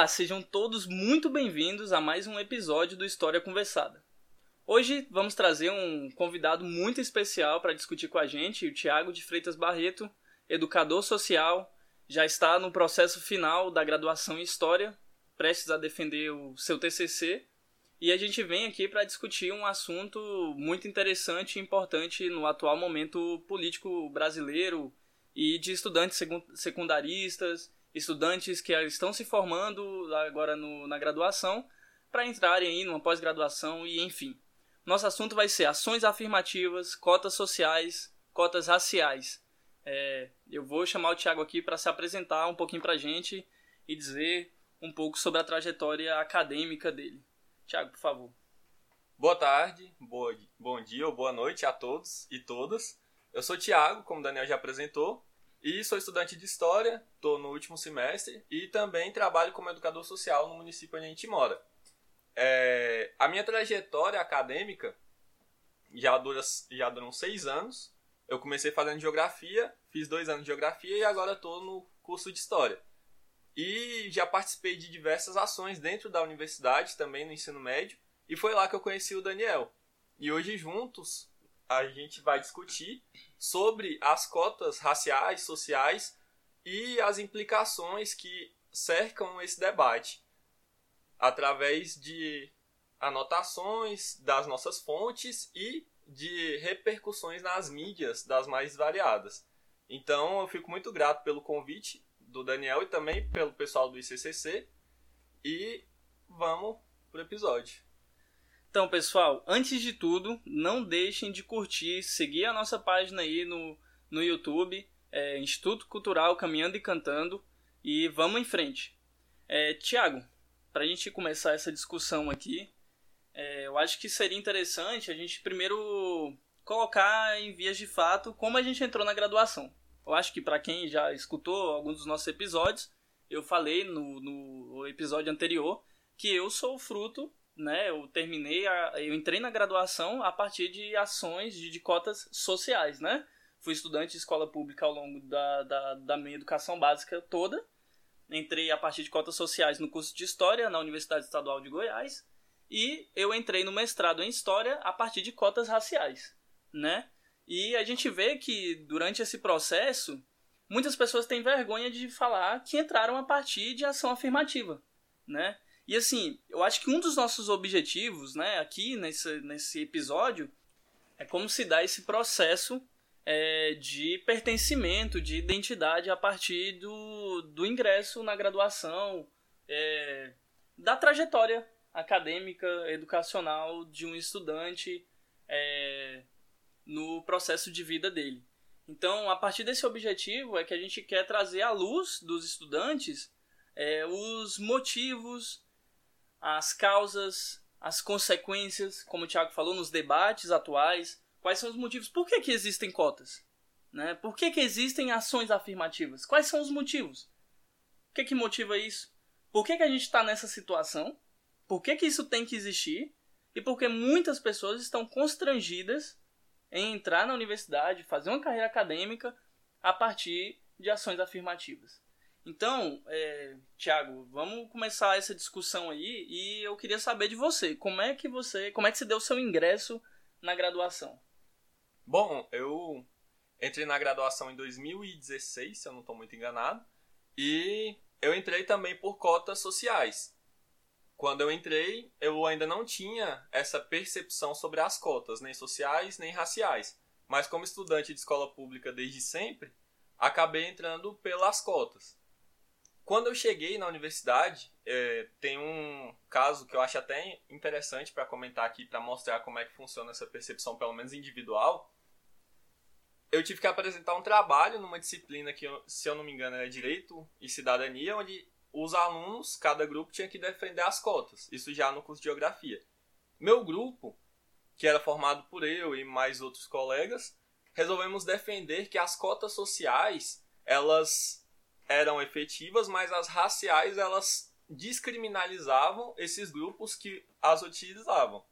Olá, sejam todos muito bem-vindos a mais um episódio do História Conversada. Hoje vamos trazer um convidado muito especial para discutir com a gente, o Tiago de Freitas Barreto, educador social, já está no processo final da graduação em História, prestes a defender o seu TCC, e a gente vem aqui para discutir um assunto muito interessante e importante no atual momento político brasileiro e de estudantes secundaristas estudantes que estão se formando agora no, na graduação para entrarem aí numa pós-graduação e enfim. Nosso assunto vai ser ações afirmativas, cotas sociais, cotas raciais. É, eu vou chamar o Tiago aqui para se apresentar um pouquinho para a gente e dizer um pouco sobre a trajetória acadêmica dele. Tiago, por favor. Boa tarde, boa, bom dia ou boa noite a todos e todas. Eu sou o Tiago, como o Daniel já apresentou, e sou estudante de História, estou no último semestre e também trabalho como educador social no município onde a gente mora. É, a minha trajetória acadêmica já dura, já duram seis anos. Eu comecei fazendo geografia, fiz dois anos de geografia e agora estou no curso de História. E já participei de diversas ações dentro da universidade, também no ensino médio, e foi lá que eu conheci o Daniel. E hoje juntos a gente vai discutir sobre as cotas raciais, sociais e as implicações que cercam esse debate através de anotações das nossas fontes e de repercussões nas mídias das mais variadas. Então eu fico muito grato pelo convite do Daniel e também pelo pessoal do ICCC e vamos pro episódio. Então, pessoal, antes de tudo, não deixem de curtir, seguir a nossa página aí no, no YouTube, é, Instituto Cultural Caminhando e Cantando, e vamos em frente. É, Tiago, para a gente começar essa discussão aqui, é, eu acho que seria interessante a gente primeiro colocar em vias de fato como a gente entrou na graduação. Eu acho que para quem já escutou alguns dos nossos episódios, eu falei no, no episódio anterior que eu sou fruto né, eu terminei, a, eu entrei na graduação a partir de ações de, de, cotas sociais, né? Fui estudante de escola pública ao longo da, da, da minha educação básica toda. Entrei a partir de cotas sociais no curso de História na Universidade Estadual de Goiás. E eu entrei no mestrado em História a partir de cotas raciais, né? E a gente vê que durante esse processo, muitas pessoas têm vergonha de falar que entraram a partir de ação afirmativa, né? E assim, eu acho que um dos nossos objetivos, né, aqui nesse, nesse episódio, é como se dá esse processo é, de pertencimento, de identidade a partir do, do ingresso na graduação, é, da trajetória acadêmica, educacional de um estudante é, no processo de vida dele. Então, a partir desse objetivo é que a gente quer trazer à luz dos estudantes é, os motivos, as causas, as consequências, como o Thiago falou, nos debates atuais. Quais são os motivos? Por que, que existem cotas? Né? Por que, que existem ações afirmativas? Quais são os motivos? O que, que motiva isso? Por que, que a gente está nessa situação? Por que, que isso tem que existir? E porque muitas pessoas estão constrangidas em entrar na universidade, fazer uma carreira acadêmica a partir de ações afirmativas. Então, é, Tiago, vamos começar essa discussão aí e eu queria saber de você, como é que você, como é que você deu o seu ingresso na graduação? Bom, eu entrei na graduação em 2016, se eu não estou muito enganado, e eu entrei também por cotas sociais. Quando eu entrei, eu ainda não tinha essa percepção sobre as cotas, nem sociais nem raciais. Mas como estudante de escola pública desde sempre, acabei entrando pelas cotas. Quando eu cheguei na universidade, é, tem um caso que eu acho até interessante para comentar aqui, para mostrar como é que funciona essa percepção, pelo menos individual. Eu tive que apresentar um trabalho numa disciplina que, se eu não me engano, era Direito e Cidadania, onde os alunos, cada grupo, tinha que defender as cotas. Isso já no curso de Geografia. Meu grupo, que era formado por eu e mais outros colegas, resolvemos defender que as cotas sociais, elas eram efetivas, mas as raciais elas descriminalizavam esses grupos que as utilizavam.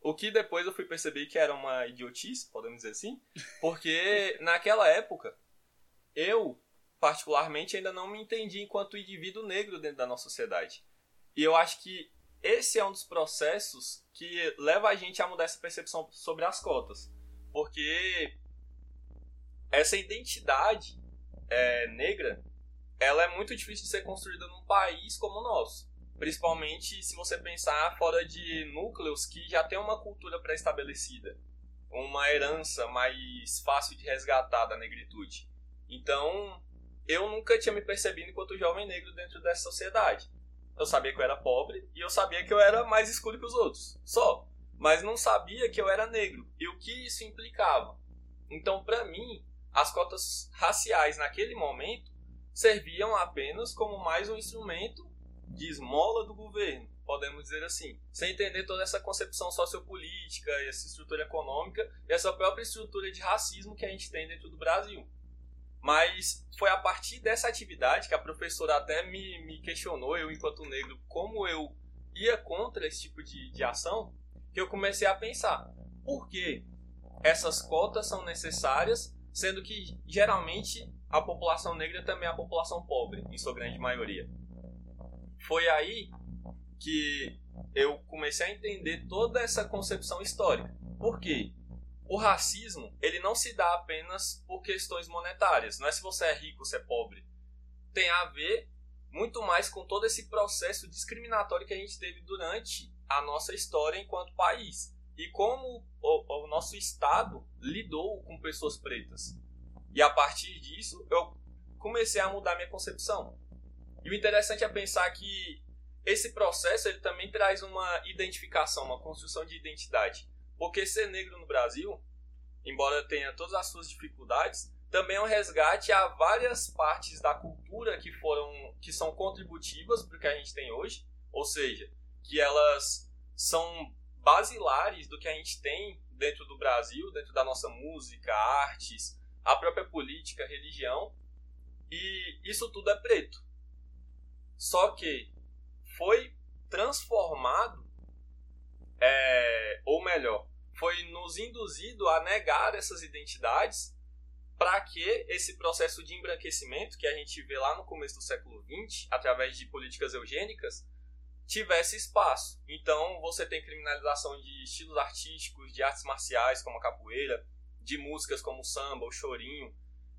O que depois eu fui perceber que era uma idiotice, podemos dizer assim, porque naquela época eu particularmente, ainda não me entendi enquanto indivíduo negro dentro da nossa sociedade. E eu acho que esse é um dos processos que leva a gente a mudar essa percepção sobre as cotas. Porque essa identidade é, negra, ela é muito difícil de ser construída num país como o nosso. Principalmente se você pensar fora de núcleos que já tem uma cultura pré-estabelecida. Uma herança mais fácil de resgatar da negritude. Então, eu nunca tinha me percebido enquanto jovem negro dentro dessa sociedade. Eu sabia que eu era pobre e eu sabia que eu era mais escuro que os outros. Só. Mas não sabia que eu era negro e o que isso implicava. Então, para mim, as cotas raciais naquele momento serviam apenas como mais um instrumento de esmola do governo, podemos dizer assim, sem entender toda essa concepção sociopolítica, essa estrutura econômica e essa própria estrutura de racismo que a gente tem dentro do Brasil. Mas foi a partir dessa atividade que a professora até me, me questionou, eu enquanto negro, como eu ia contra esse tipo de, de ação, que eu comecei a pensar, por que essas cotas são necessárias, sendo que geralmente a população negra também é a população pobre, em sua grande maioria. Foi aí que eu comecei a entender toda essa concepção histórica. Por quê? o racismo, ele não se dá apenas por questões monetárias. Não é se você é rico ou se é pobre. Tem a ver muito mais com todo esse processo discriminatório que a gente teve durante a nossa história enquanto país. E como o, o nosso Estado lidou com pessoas pretas. E a partir disso, eu comecei a mudar minha concepção. E o interessante é pensar que esse processo ele também traz uma identificação, uma construção de identidade. Porque ser negro no Brasil, embora tenha todas as suas dificuldades, também é um resgate a várias partes da cultura que foram que são contributivas para o que a gente tem hoje, ou seja, que elas são basilares do que a gente tem dentro do Brasil, dentro da nossa música, artes, a própria política, religião, e isso tudo é preto. Só que foi transformado é, ou melhor, foi nos induzido a negar essas identidades para que esse processo de embranquecimento que a gente vê lá no começo do século XX, através de políticas eugênicas, tivesse espaço. Então você tem criminalização de estilos artísticos, de artes marciais como a capoeira, de músicas como samba, o chorinho,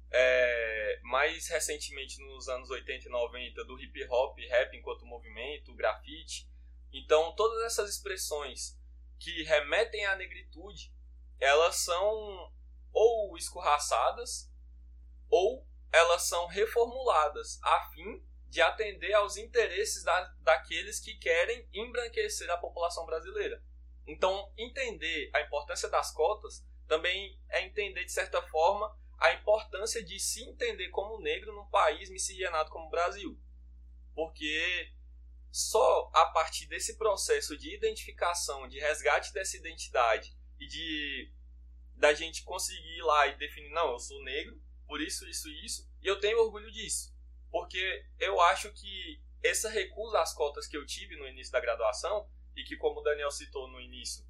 é, mais recentemente nos anos 80 e 90 do hip hop, rap enquanto movimento, grafite. Então, todas essas expressões que remetem à negritude, elas são ou escorraçadas ou elas são reformuladas a fim de atender aos interesses da, daqueles que querem embranquecer a população brasileira. Então, entender a importância das cotas também é entender, de certa forma, a importância de se entender como negro num país miscigenado como o Brasil. Porque só a partir desse processo de identificação, de resgate dessa identidade e de da gente conseguir ir lá e definir, não, eu sou negro, por isso, isso e isso, e eu tenho orgulho disso. Porque eu acho que essa recusa às cotas que eu tive no início da graduação, e que, como o Daniel citou no início,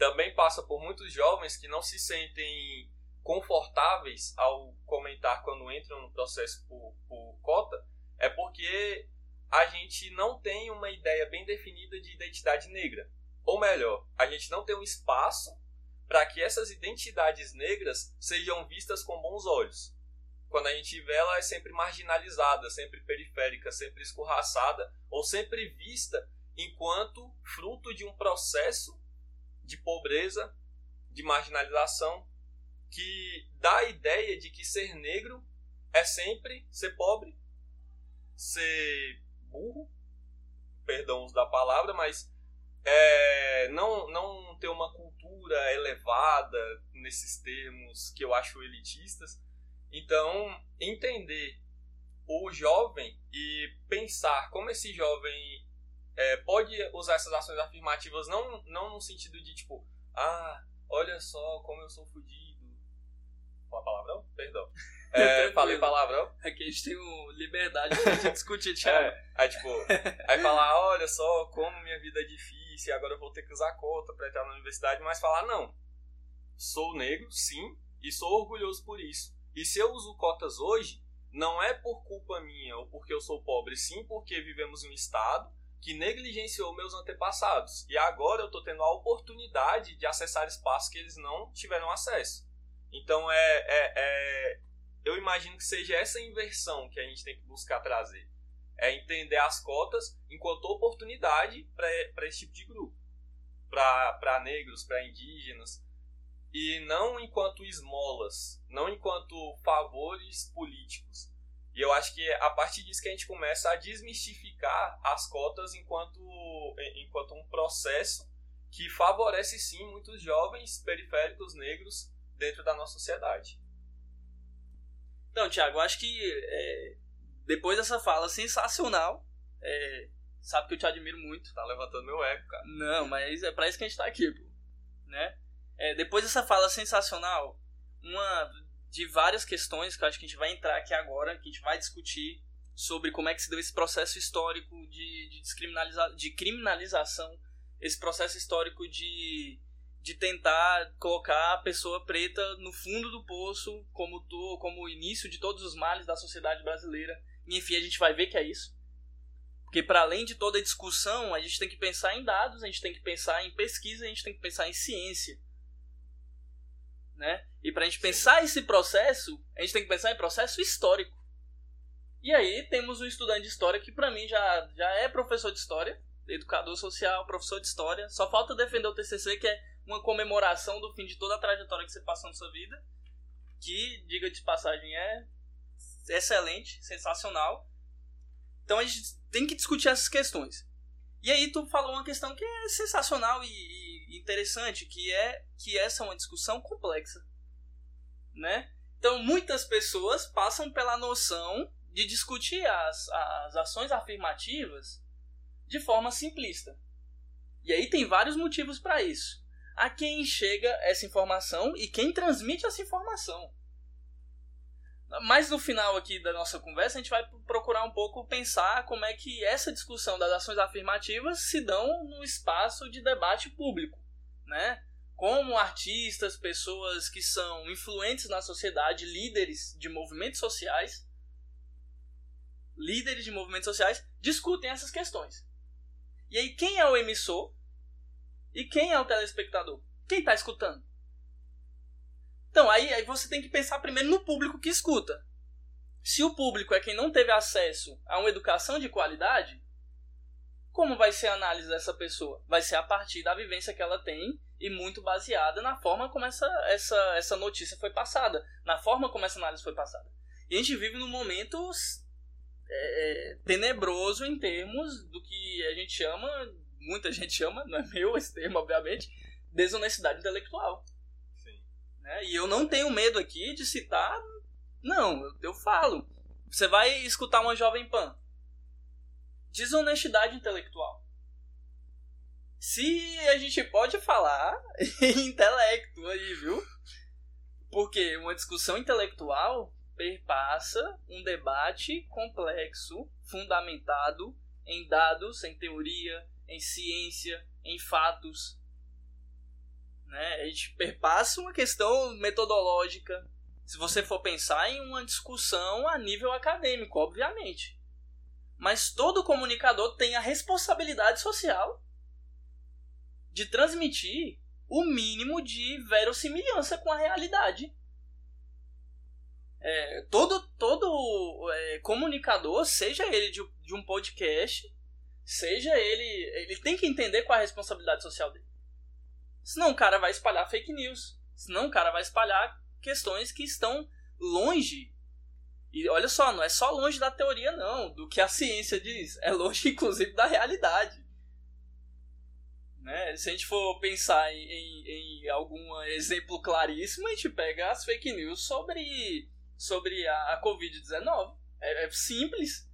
também passa por muitos jovens que não se sentem confortáveis ao comentar quando entram no processo por, por cota, é porque a gente não tem uma ideia bem definida de identidade negra. Ou melhor, a gente não tem um espaço para que essas identidades negras sejam vistas com bons olhos. Quando a gente vê ela é sempre marginalizada, sempre periférica, sempre escorraçada ou sempre vista enquanto fruto de um processo de pobreza, de marginalização, que dá a ideia de que ser negro é sempre ser pobre, ser burro, perdão da palavra, mas é, não, não ter uma cultura elevada nesses termos que eu acho elitistas. Então, entender o jovem e pensar como esse jovem é, pode usar essas ações afirmativas não, não no sentido de tipo, ah, olha só como eu sou fodido. Uma palavrão? Perdão. É, falei palavrão. Aqui a gente tem liberdade de discutir, Thiago. É, aí tipo, aí falar, olha só como minha vida é difícil, agora eu vou ter que usar cota para entrar na universidade, mas falar, não, sou negro, sim, e sou orgulhoso por isso. E se eu uso cotas hoje, não é por culpa minha ou porque eu sou pobre, sim porque vivemos em um estado que negligenciou meus antepassados. E agora eu estou tendo a oportunidade de acessar espaços que eles não tiveram acesso. Então é, é, é, eu imagino que seja essa inversão que a gente tem que buscar trazer. É entender as cotas enquanto oportunidade para esse tipo de grupo. Para negros, para indígenas. E não enquanto esmolas, não enquanto favores políticos. E eu acho que é a partir disso que a gente começa a desmistificar as cotas enquanto, enquanto um processo que favorece sim muitos jovens periféricos negros dentro da nossa sociedade. Então, Tiago, acho que é, depois dessa fala sensacional, é, sabe que eu te admiro muito. Tá levantando meu ego, cara. Não, mas é pra isso que a gente tá aqui, pô. Né? É, depois dessa fala sensacional, uma de várias questões que eu acho que a gente vai entrar aqui agora, que a gente vai discutir sobre como é que se deu esse processo histórico de, de, descriminaliza de criminalização, esse processo histórico de de tentar colocar a pessoa preta no fundo do poço como to, como o início de todos os males da sociedade brasileira. E enfim, a gente vai ver que é isso. Porque para além de toda a discussão, a gente tem que pensar em dados, a gente tem que pensar em pesquisa, a gente tem que pensar em ciência. Né? E para a gente pensar esse processo, a gente tem que pensar em processo histórico. E aí temos um estudante de história que para mim já, já é professor de história, educador social, professor de história. Só falta defender o TCC, que é uma comemoração do fim de toda a trajetória que você passou na sua vida, que, diga de passagem, é excelente, sensacional. Então a gente tem que discutir essas questões. E aí tu falou uma questão que é sensacional e, e interessante, que é que essa é uma discussão complexa, né? Então muitas pessoas passam pela noção de discutir as, as ações afirmativas de forma simplista. E aí tem vários motivos para isso a quem chega essa informação e quem transmite essa informação. Mas no final aqui da nossa conversa, a gente vai procurar um pouco pensar como é que essa discussão das ações afirmativas se dão no espaço de debate público, né? Como artistas, pessoas que são influentes na sociedade, líderes de movimentos sociais, líderes de movimentos sociais, discutem essas questões. E aí, quem é o emissor e quem é o telespectador? Quem está escutando? Então, aí, aí você tem que pensar primeiro no público que escuta. Se o público é quem não teve acesso a uma educação de qualidade, como vai ser a análise dessa pessoa? Vai ser a partir da vivência que ela tem e muito baseada na forma como essa, essa, essa notícia foi passada, na forma como essa análise foi passada. E a gente vive num momento é, tenebroso em termos do que a gente chama muita gente chama, não é meu esse termo, obviamente, desonestidade intelectual. Sim. Né? E eu não tenho medo aqui de citar, não, eu, eu falo. Você vai escutar uma Jovem Pan. Desonestidade intelectual. Se a gente pode falar em intelecto aí, viu? Porque uma discussão intelectual perpassa um debate complexo, fundamentado em dados, em teoria, em ciência, em fatos. Né? A gente perpassa uma questão metodológica. Se você for pensar em uma discussão a nível acadêmico, obviamente. Mas todo comunicador tem a responsabilidade social de transmitir o mínimo de verossimilhança com a realidade. É, todo todo é, comunicador, seja ele de, de um podcast, seja ele. Ele tem que entender qual é a responsabilidade social dele. Senão o cara vai espalhar fake news. Senão o cara vai espalhar questões que estão longe. E olha só, não é só longe da teoria, não, do que a ciência diz. É longe, inclusive, da realidade. Né? Se a gente for pensar em, em, em algum exemplo claríssimo, a gente pega as fake news sobre, sobre a, a Covid-19. É, é simples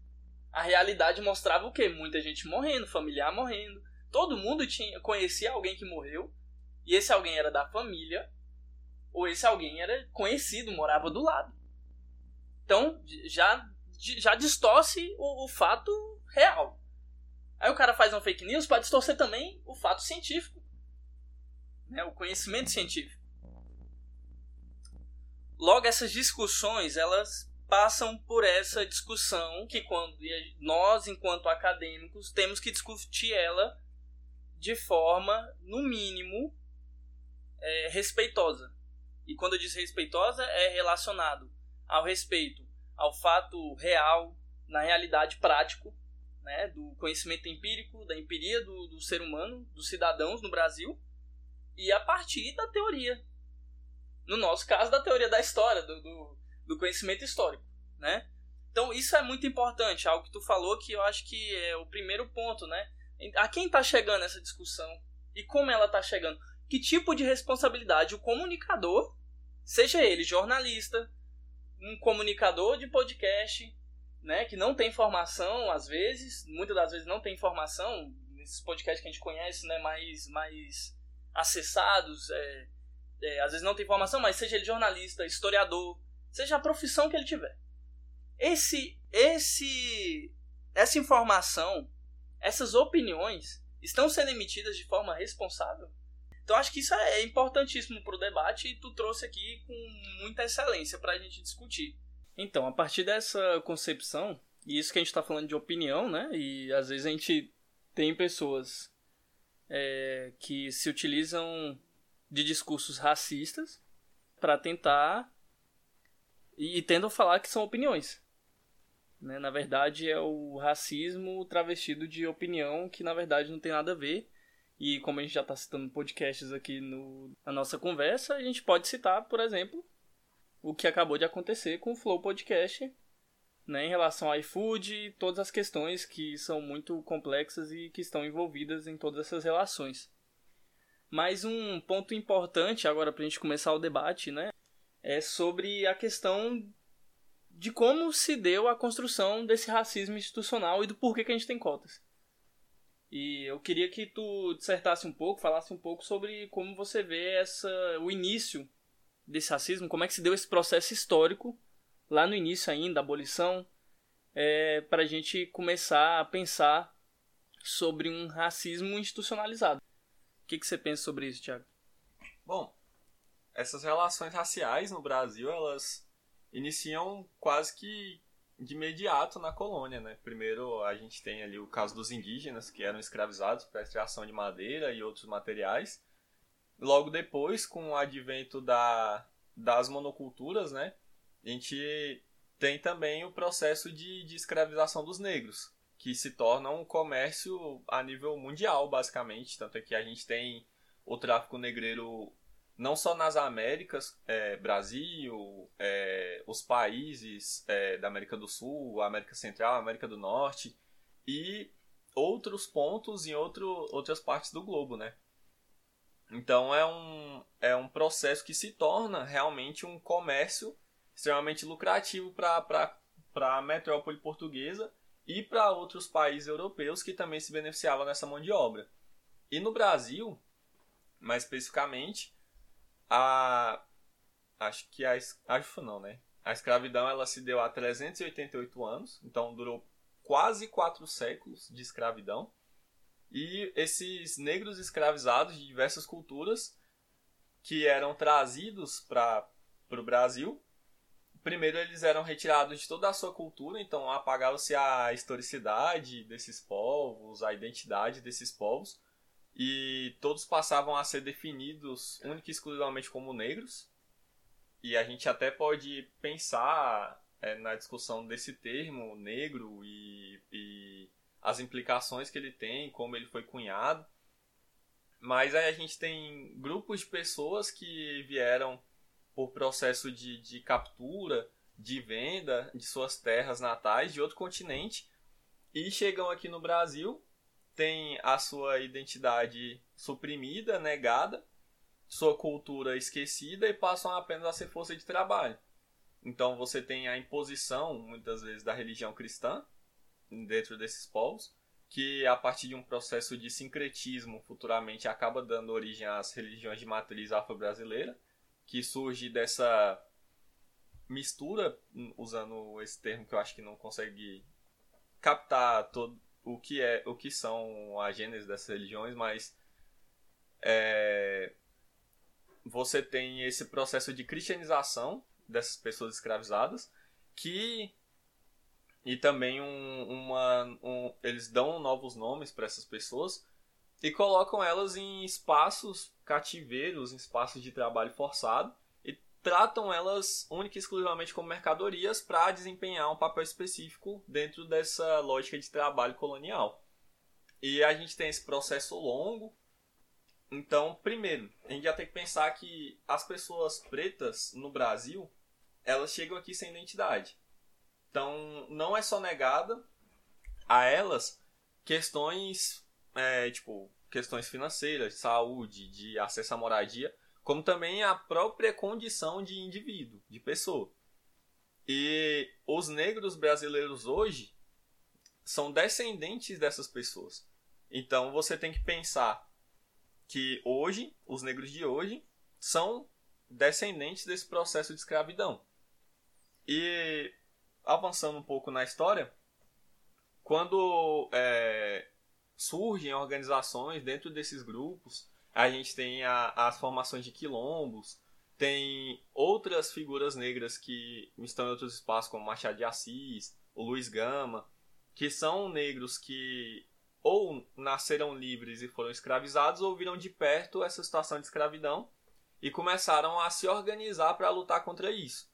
a realidade mostrava o quê? Muita gente morrendo, familiar morrendo. Todo mundo tinha conhecia alguém que morreu, e esse alguém era da família, ou esse alguém era conhecido, morava do lado. Então, já, já distorce o, o fato real. Aí o cara faz um fake news para distorcer também o fato científico. Né, o conhecimento científico. Logo, essas discussões, elas passam por essa discussão que quando nós, enquanto acadêmicos, temos que discutir ela de forma, no mínimo, é, respeitosa. E quando eu diz respeitosa, é relacionado ao respeito ao fato real, na realidade prático, né, do conhecimento empírico, da empiria do, do ser humano, dos cidadãos no Brasil, e a partir da teoria. No nosso caso, da teoria da história, do, do, do conhecimento histórico. Né? Então, isso é muito importante, algo que tu falou que eu acho que é o primeiro ponto, né? A quem está chegando essa discussão e como ela está chegando? Que tipo de responsabilidade o comunicador, seja ele jornalista, um comunicador de podcast, né, que não tem formação às vezes, muitas das vezes não tem informação, nesses podcasts que a gente conhece, né, mais, mais acessados, é, é, às vezes não tem informação, mas seja ele jornalista, historiador, seja a profissão que ele tiver. Esse, esse, essa informação, essas opiniões estão sendo emitidas de forma responsável? Então acho que isso é importantíssimo para o debate e tu trouxe aqui com muita excelência para a gente discutir. Então, a partir dessa concepção, e isso que a gente está falando de opinião, né? E às vezes a gente tem pessoas é, que se utilizam de discursos racistas para tentar e, e tentam falar que são opiniões. Né? Na verdade, é o racismo travestido de opinião que na verdade não tem nada a ver. E como a gente já está citando podcasts aqui no, na nossa conversa, a gente pode citar, por exemplo, o que acabou de acontecer com o Flow Podcast, né, em relação ao iFood e todas as questões que são muito complexas e que estão envolvidas em todas essas relações. Mais um ponto importante agora para a gente começar o debate, né, é sobre a questão de como se deu a construção desse racismo institucional e do porquê que a gente tem cotas. E eu queria que tu dissertasse um pouco, falasse um pouco sobre como você vê essa o início desse racismo, como é que se deu esse processo histórico, lá no início ainda, a abolição, é, para a gente começar a pensar sobre um racismo institucionalizado. O que, que você pensa sobre isso, Tiago? Bom, essas relações raciais no Brasil, elas iniciam quase que de imediato na colônia, né? Primeiro a gente tem ali o caso dos indígenas que eram escravizados para extração de madeira e outros materiais. Logo depois, com o advento da, das monoculturas, né, a gente tem também o processo de, de escravização dos negros, que se torna um comércio a nível mundial, basicamente. Tanto é que a gente tem o tráfico negreiro não só nas Américas, é, Brasil, é, os países é, da América do Sul, América Central, América do Norte e outros pontos em outro, outras partes do globo, né? Então é um, é um processo que se torna realmente um comércio extremamente lucrativo para a metrópole portuguesa e para outros países europeus que também se beneficiavam dessa mão de obra. E no Brasil, mais especificamente, a acho que a acho não, né? A escravidão ela se deu há 388 anos, então durou quase quatro séculos de escravidão. E esses negros escravizados de diversas culturas que eram trazidos para o Brasil, primeiro eles eram retirados de toda a sua cultura, então apagava-se a historicidade desses povos, a identidade desses povos, e todos passavam a ser definidos única e exclusivamente como negros. E a gente até pode pensar é, na discussão desse termo negro e, e as implicações que ele tem, como ele foi cunhado. Mas aí a gente tem grupos de pessoas que vieram por processo de, de captura, de venda de suas terras natais de outro continente e chegam aqui no Brasil, têm a sua identidade suprimida, negada, sua cultura esquecida e passam apenas a ser força de trabalho. Então você tem a imposição, muitas vezes, da religião cristã, dentro desses povos, que a partir de um processo de sincretismo futuramente acaba dando origem às religiões de matriz afro-brasileira, que surge dessa mistura, usando esse termo que eu acho que não consegue captar todo o que é o que são a gênese dessas religiões, mas é, você tem esse processo de cristianização dessas pessoas escravizadas que e também um, uma um, eles dão novos nomes para essas pessoas e colocam elas em espaços cativeiros, em espaços de trabalho forçado tratam elas única e exclusivamente como mercadorias para desempenhar um papel específico dentro dessa lógica de trabalho colonial. E a gente tem esse processo longo. Então, primeiro, a gente já tem que pensar que as pessoas pretas no Brasil, elas chegam aqui sem identidade. Então, não é só negada a elas questões, é, tipo, questões financeiras, de saúde, de acesso à moradia, como também a própria condição de indivíduo, de pessoa. E os negros brasileiros hoje são descendentes dessas pessoas. Então você tem que pensar que hoje, os negros de hoje, são descendentes desse processo de escravidão. E avançando um pouco na história, quando é, surgem organizações dentro desses grupos, a gente tem a, as formações de quilombos, tem outras figuras negras que estão em outros espaços, como Machado de Assis, o Luiz Gama, que são negros que ou nasceram livres e foram escravizados, ou viram de perto essa situação de escravidão e começaram a se organizar para lutar contra isso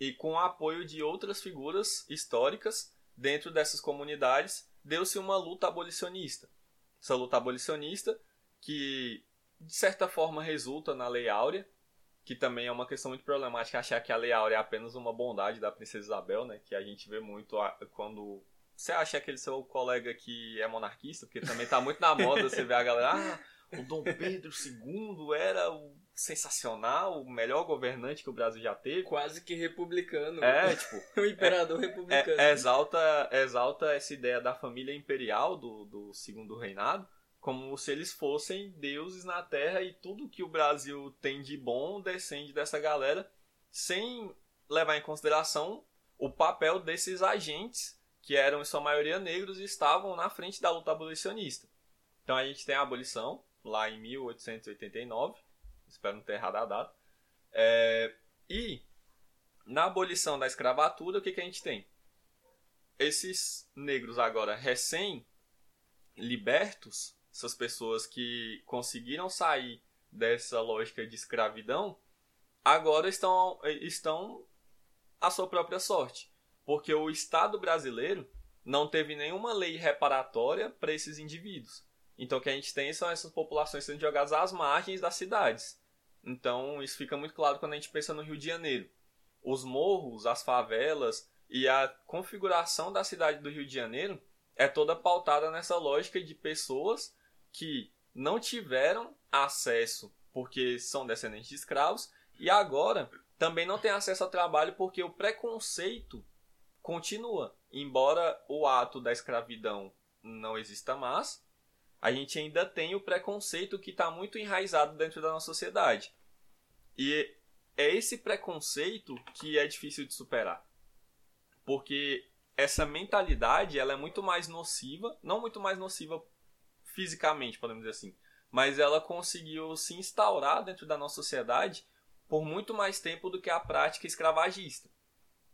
e com o apoio de outras figuras históricas dentro dessas comunidades, deu-se uma luta abolicionista. Essa luta abolicionista que de certa forma resulta na Lei Áurea, que também é uma questão muito problemática achar que a Lei Áurea é apenas uma bondade da princesa Isabel, né, que a gente vê muito quando você acha aquele seu colega que é monarquista, porque também está muito na moda, você vê a galera, ah, o Dom Pedro II era o sensacional, o melhor governante que o Brasil já teve. Quase que republicano. É, tipo. o imperador é, republicano. É, exalta, exalta essa ideia da família imperial do, do segundo reinado como se eles fossem deuses na terra e tudo que o Brasil tem de bom descende dessa galera, sem levar em consideração o papel desses agentes, que eram em sua maioria negros e estavam na frente da luta abolicionista. Então a gente tem a abolição, lá em 1889, espero não ter errado a data. É, e na abolição da escravatura, o que, que a gente tem? Esses negros agora recém-libertos, essas pessoas que conseguiram sair dessa lógica de escravidão, agora estão, estão à sua própria sorte. Porque o Estado brasileiro não teve nenhuma lei reparatória para esses indivíduos. Então o que a gente tem são essas populações sendo jogadas às margens das cidades. Então isso fica muito claro quando a gente pensa no Rio de Janeiro. Os morros, as favelas e a configuração da cidade do Rio de Janeiro é toda pautada nessa lógica de pessoas que não tiveram acesso porque são descendentes de escravos e agora também não têm acesso ao trabalho porque o preconceito continua. Embora o ato da escravidão não exista mais, a gente ainda tem o preconceito que está muito enraizado dentro da nossa sociedade. E é esse preconceito que é difícil de superar. Porque essa mentalidade ela é muito mais nociva, não muito mais nociva fisicamente, podemos dizer assim, mas ela conseguiu se instaurar dentro da nossa sociedade por muito mais tempo do que a prática escravagista.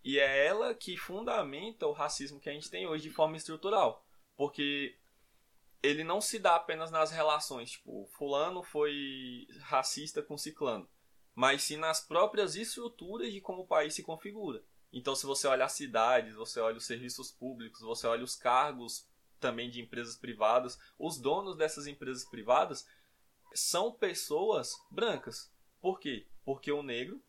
E é ela que fundamenta o racismo que a gente tem hoje de forma estrutural. Porque ele não se dá apenas nas relações, tipo, fulano foi racista com ciclano, mas sim nas próprias estruturas de como o país se configura. Então, se você olha as cidades, você olha os serviços públicos, você olha os cargos também de empresas privadas, os donos dessas empresas privadas são pessoas brancas. Por quê? Porque o negro,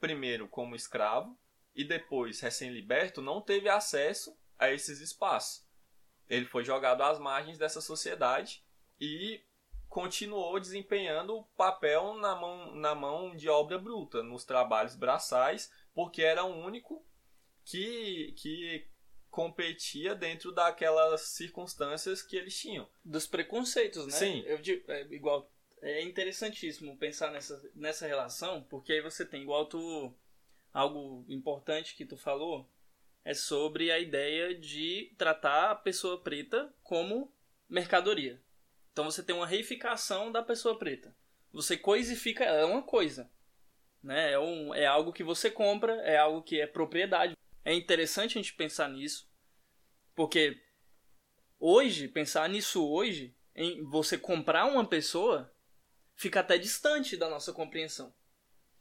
primeiro como escravo e depois recém-liberto, não teve acesso a esses espaços. Ele foi jogado às margens dessa sociedade e continuou desempenhando o papel na mão, na mão de obra bruta, nos trabalhos braçais, porque era o único que, que competia dentro daquelas circunstâncias que eles tinham. Dos preconceitos, né? Sim. Eu digo, é, igual, é interessantíssimo pensar nessa, nessa relação, porque aí você tem, igual tu, algo importante que tu falou, é sobre a ideia de tratar a pessoa preta como mercadoria. Então você tem uma reificação da pessoa preta. Você coisifica, ela é uma coisa. Né? É, um, é algo que você compra, é algo que é propriedade. É interessante a gente pensar nisso, porque hoje, pensar nisso hoje, em você comprar uma pessoa, fica até distante da nossa compreensão.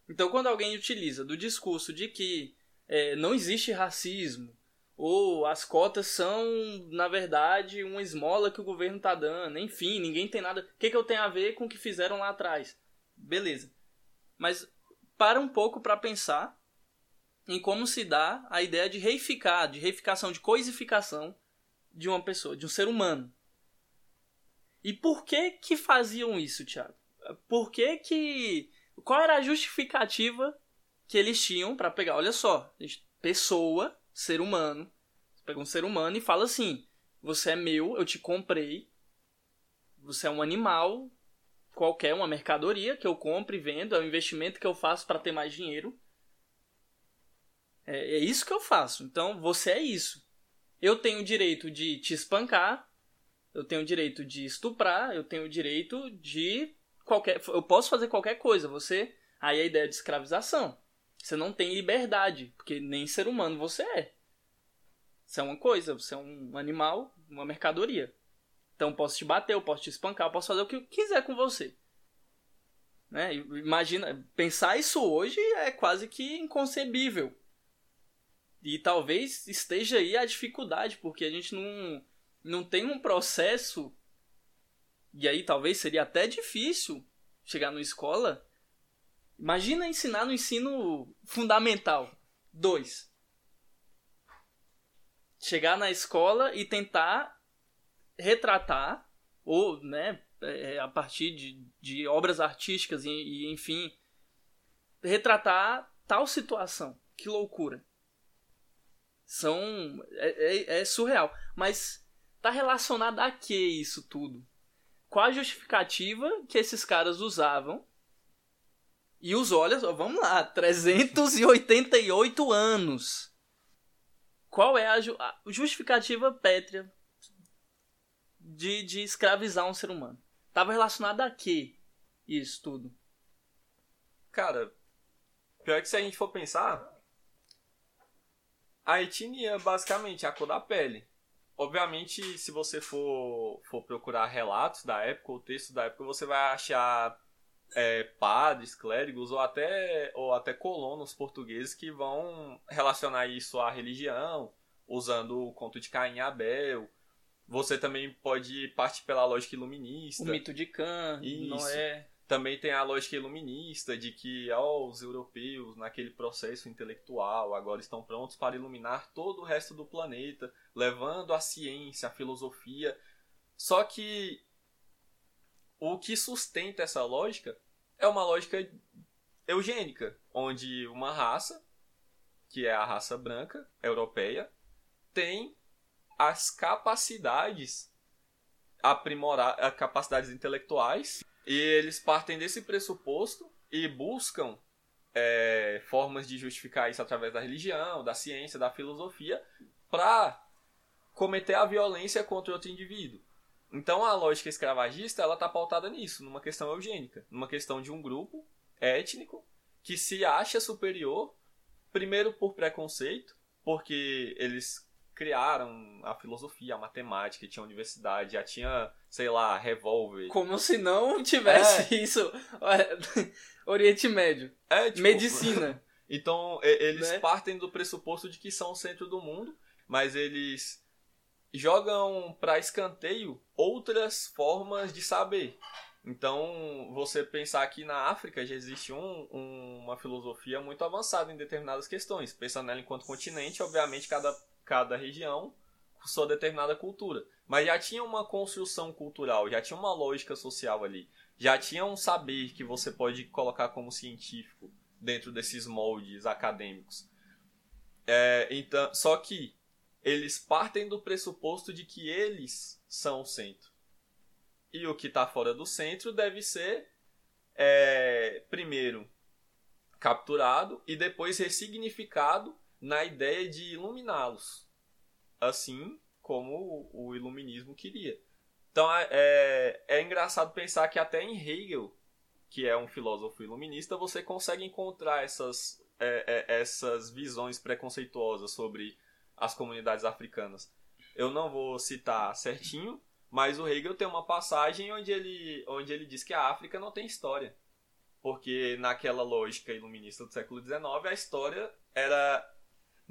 Então, quando alguém utiliza do discurso de que é, não existe racismo, ou as cotas são, na verdade, uma esmola que o governo está dando, enfim, ninguém tem nada. O que, que eu tenho a ver com o que fizeram lá atrás? Beleza. Mas para um pouco para pensar em como se dá a ideia de reificar, de reificação, de coisificação de uma pessoa, de um ser humano. E por que que faziam isso, Thiago? Por que que qual era a justificativa que eles tinham para pegar? Olha só, pessoa, ser humano, você pega um ser humano e fala assim: "Você é meu, eu te comprei. Você é um animal, qualquer uma mercadoria que eu compro e vendo, é um investimento que eu faço para ter mais dinheiro. É, é isso que eu faço. Então você é isso. Eu tenho o direito de te espancar, eu tenho o direito de estuprar, eu tenho o direito de qualquer. Eu posso fazer qualquer coisa. Você. Aí a ideia de escravização. Você não tem liberdade, porque nem ser humano você é. Você é uma coisa, você é um animal, uma mercadoria. Então posso te bater, eu posso te espancar, eu posso fazer o que eu quiser com você. Né? Imagina, pensar isso hoje é quase que inconcebível. E talvez esteja aí a dificuldade, porque a gente não, não tem um processo. E aí talvez seria até difícil chegar na escola. Imagina ensinar no ensino fundamental 2. Chegar na escola e tentar retratar, ou né, é, a partir de, de obras artísticas e, e enfim, retratar tal situação. Que loucura são é, é, é surreal. Mas tá relacionado a que isso tudo? Qual a justificativa que esses caras usavam? E os olhos, vamos lá, 388 anos. Qual é a, ju a justificativa pétrea de, de escravizar um ser humano? Tava relacionado a que isso tudo? Cara, pior que se a gente for pensar, a etnia, basicamente, a cor da pele. Obviamente, se você for, for procurar relatos da época, ou textos da época, você vai achar é, padres, clérigos ou até, ou até colonos portugueses que vão relacionar isso à religião, usando o conto de Caim e Abel. Você também pode partir pela lógica iluminista. O mito de Cã, Noé. Também tem a lógica iluminista de que ó, os europeus, naquele processo intelectual, agora estão prontos para iluminar todo o resto do planeta, levando a ciência, a filosofia. Só que o que sustenta essa lógica é uma lógica eugênica, onde uma raça, que é a raça branca, europeia, tem as capacidades aprimorar, capacidades intelectuais e eles partem desse pressuposto e buscam é, formas de justificar isso através da religião, da ciência, da filosofia, para cometer a violência contra outro indivíduo. Então a lógica escravagista ela está pautada nisso, numa questão eugênica, numa questão de um grupo étnico que se acha superior, primeiro por preconceito, porque eles criaram a filosofia, a matemática, tinha universidade, já tinha, sei lá, revólver. Como se não tivesse é. isso. Oriente Médio. É, tipo, Medicina. então, eles né? partem do pressuposto de que são o centro do mundo, mas eles jogam para escanteio outras formas de saber. Então, você pensar que na África já existe um, um, uma filosofia muito avançada em determinadas questões. Pensando nela enquanto continente, obviamente cada cada região com sua determinada cultura. Mas já tinha uma construção cultural, já tinha uma lógica social ali. Já tinha um saber que você pode colocar como científico dentro desses moldes acadêmicos. É, então, só que eles partem do pressuposto de que eles são o centro. E o que está fora do centro deve ser, é, primeiro, capturado e depois ressignificado na ideia de iluminá-los, assim como o iluminismo queria. Então é, é, é engraçado pensar que até em Hegel, que é um filósofo iluminista, você consegue encontrar essas, é, é, essas visões preconceituosas sobre as comunidades africanas. Eu não vou citar certinho, mas o Hegel tem uma passagem onde ele, onde ele diz que a África não tem história. Porque naquela lógica iluminista do século XIX, a história era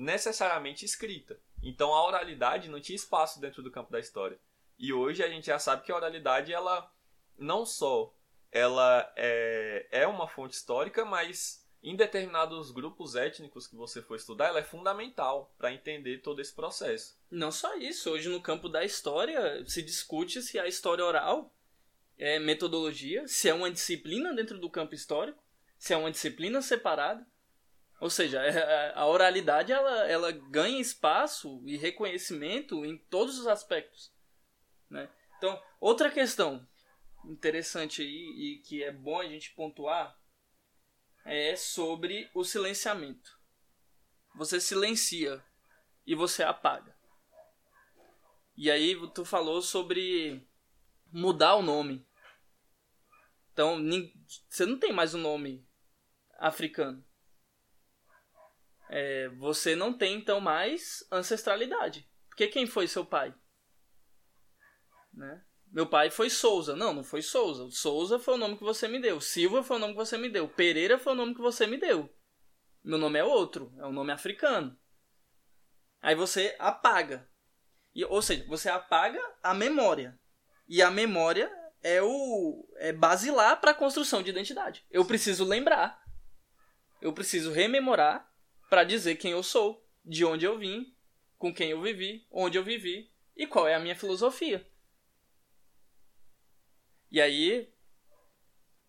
necessariamente escrita. Então a oralidade não tinha espaço dentro do campo da história. E hoje a gente já sabe que a oralidade, ela não só ela é, é uma fonte histórica, mas em determinados grupos étnicos que você for estudar, ela é fundamental para entender todo esse processo. Não só isso, hoje no campo da história se discute se a história oral é metodologia, se é uma disciplina dentro do campo histórico, se é uma disciplina separada. Ou seja, é, é, a oralidade ela, ela ganha espaço e reconhecimento em todos os aspectos. Né? Então, outra questão interessante aí e que é bom a gente pontuar é sobre o silenciamento. Você silencia e você apaga. E aí tu falou sobre mudar o nome. Então, você não tem mais o um nome africano. É, você não tem então mais ancestralidade. Porque quem foi seu pai? Né? Meu pai foi Souza. Não, não foi Souza. Souza foi o nome que você me deu. Silva foi o nome que você me deu. Pereira foi o nome que você me deu. Meu nome é outro. É um nome africano. Aí você apaga. E, ou seja, você apaga a memória. E a memória é o é basilar para a construção de identidade. Eu preciso lembrar. Eu preciso rememorar para dizer quem eu sou, de onde eu vim, com quem eu vivi, onde eu vivi e qual é a minha filosofia. E aí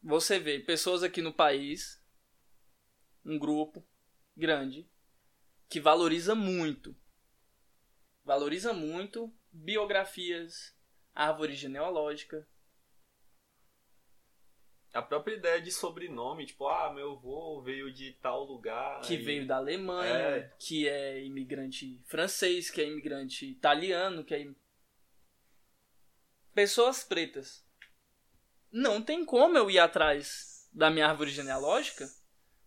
você vê pessoas aqui no país, um grupo grande, que valoriza muito, valoriza muito biografias, árvore genealógica. A própria ideia de sobrenome, tipo, ah, meu avô veio de tal lugar. Que e... veio da Alemanha, é. que é imigrante francês, que é imigrante italiano, que é. Pessoas pretas não tem como eu ir atrás da minha árvore genealógica,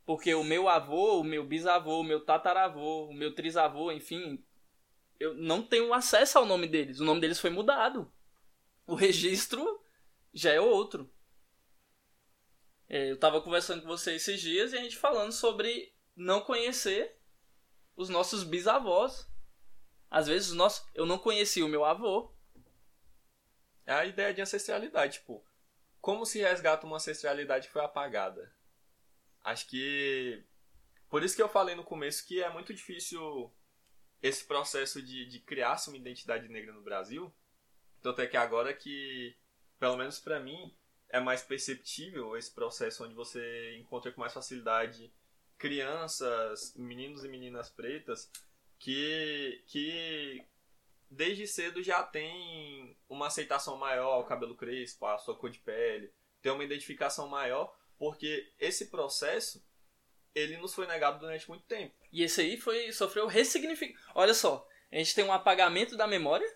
porque o meu avô, o meu bisavô, o meu tataravô, o meu trisavô, enfim, eu não tenho acesso ao nome deles. O nome deles foi mudado. O registro já é outro. É, eu estava conversando com você esses dias e a gente falando sobre não conhecer os nossos bisavós. Às vezes, nosso, eu não conhecia o meu avô. É a ideia de ancestralidade, tipo, como se resgata uma ancestralidade que foi apagada? Acho que. Por isso que eu falei no começo que é muito difícil esse processo de, de criar-se uma identidade negra no Brasil. Tanto é que agora que, pelo menos para mim, é mais perceptível esse processo onde você encontra com mais facilidade crianças, meninos e meninas pretas que, que desde cedo já tem uma aceitação maior ao cabelo crespo, à sua cor de pele, tem uma identificação maior, porque esse processo ele nos foi negado durante muito tempo. E esse aí foi sofreu ressignificação. Olha só, a gente tem um apagamento da memória,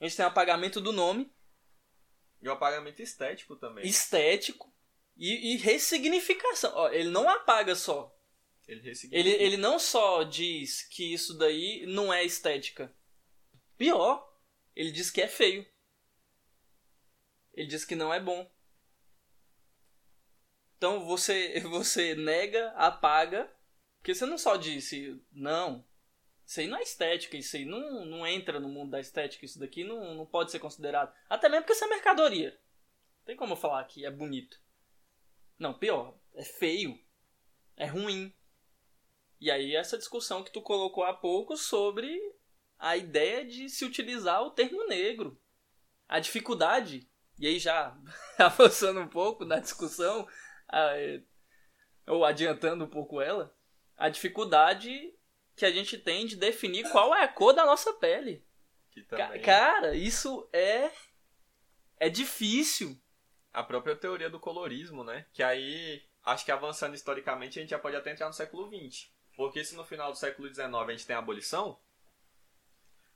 a gente tem um apagamento do nome. E um apagamento estético também. Estético. E, e ressignificação. Ó, ele não apaga só. Ele, ele, ele não só diz que isso daí não é estética. Pior, ele diz que é feio. Ele diz que não é bom. Então você você nega, apaga, porque você não só disse, não, isso aí não é estética, isso aí não, não entra no mundo da estética, isso daqui não, não pode ser considerado. Até mesmo porque isso é mercadoria. Não tem como eu falar que é bonito. Não, pior, é feio. É ruim. E aí essa discussão que tu colocou há pouco sobre a ideia de se utilizar o termo negro. A dificuldade, e aí já avançando um pouco na discussão, ou adiantando um pouco ela, a dificuldade que a gente tem de definir qual é a cor da nossa pele. Também... Cara, isso é é difícil. A própria teoria do colorismo, né? Que aí, acho que avançando historicamente, a gente já pode até entrar no século XX. Porque se no final do século XIX a gente tem a abolição,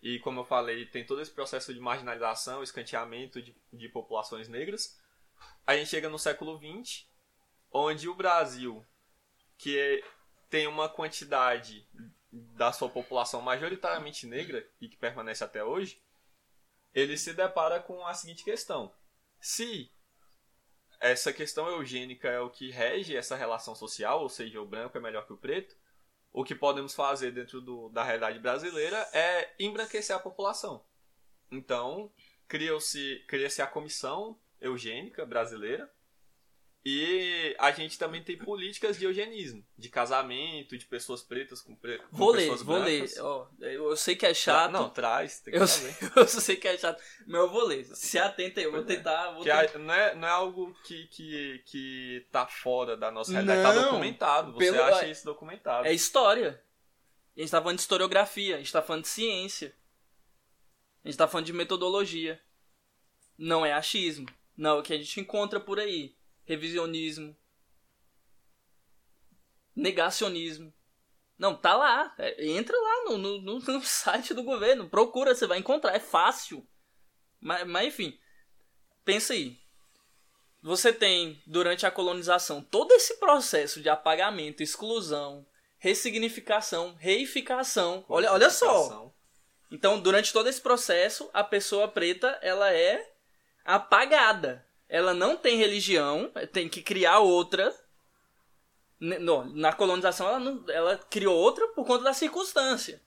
e como eu falei, tem todo esse processo de marginalização, escanteamento de, de populações negras. A gente chega no século XX, onde o Brasil, que tem uma quantidade da sua população majoritariamente negra e que permanece até hoje, ele se depara com a seguinte questão: se essa questão eugênica é o que rege essa relação social, ou seja, o branco é melhor que o preto, o que podemos fazer dentro do, da realidade brasileira é embranquecer a população. Então, cria-se cria a comissão eugênica brasileira, e a gente também tem políticas de eugenismo, de casamento, de pessoas pretas com, pre... com vou pessoas ler, vou brancas. ler. Ó, eu sei que é chato. Não, traz, tem que eu, sei, eu sei que é chato, mas eu vou ler. Se atenta aí, eu vou tentar. Vou tentar. a- não, é, não é algo que, que, que tá fora da nossa realidade, tá Não, documentado. Você pelo- acha isso documentado. É história. A gente tá falando de historiografia, a gente tá falando de ciência. A gente tá falando de metodologia. Não é achismo. Não, é o que a gente encontra por aí. Revisionismo. Negacionismo. Não, tá lá. É, entra lá no, no, no- no site do governo. Procura, você vai encontrar. É fácil. Mas, mas enfim. Pensa aí. Você tem, durante a colonização, todo esse processo de apagamento, exclusão, ressignificação, reificação. Olha, olha só. Então, durante todo esse processo, a pessoa preta, ela é apagada. Ela não tem religião, tem que criar outra. Não, Na colonização, ela, não- ela criou outra por conta da circunstância.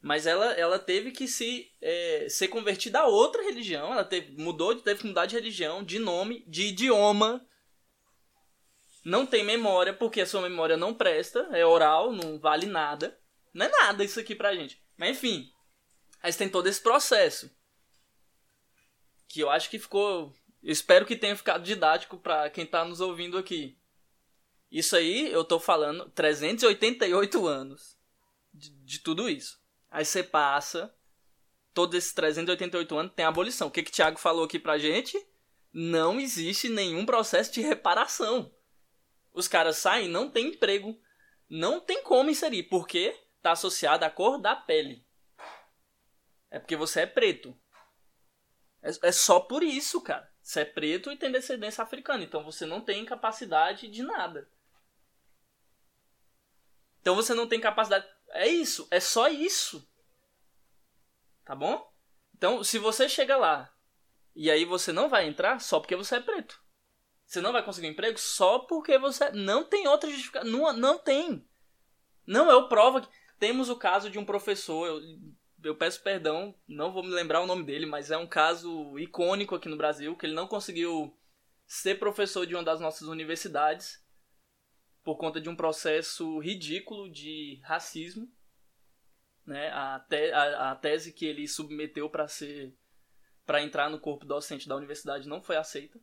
Mas ela, ela teve que se é, ser convertida a outra religião. Ela teve, mudou, teve que mudar de religião, de nome, de idioma. Não tem memória, porque a sua memória não presta, é oral, não vale nada. Não é nada isso aqui pra gente. Mas enfim. Aí você tem todo esse processo. Que eu acho que ficou. Eu espero que tenha ficado didático pra quem tá nos ouvindo aqui. Isso aí, eu tô falando 388 anos de, de tudo isso. Aí você passa. Todos esses 388 anos tem abolição. O que, que Thiago falou aqui pra gente? Não existe nenhum processo de reparação. Os caras saem, não tem emprego. Não tem como inserir. Porque tá associado à cor da pele. É porque você é preto. É, é só por isso, cara. Você é preto e tem descendência africana. Então você não tem capacidade de nada. Então você não tem capacidade. É isso. É só isso. Tá bom? Então, se você chega lá e aí você não vai entrar só porque você é preto. Você não vai conseguir um emprego só porque você. Não tem outra justificação. Não, não tem. Não, eu prova que. Temos o caso de um professor. Eu, eu peço perdão, não vou me lembrar o nome dele, mas é um caso icônico aqui no Brasil, que ele não conseguiu ser professor de uma das nossas universidades por conta de um processo ridículo de racismo. Né? A, te, a, a tese que ele submeteu para ser para entrar no corpo docente da universidade não foi aceita.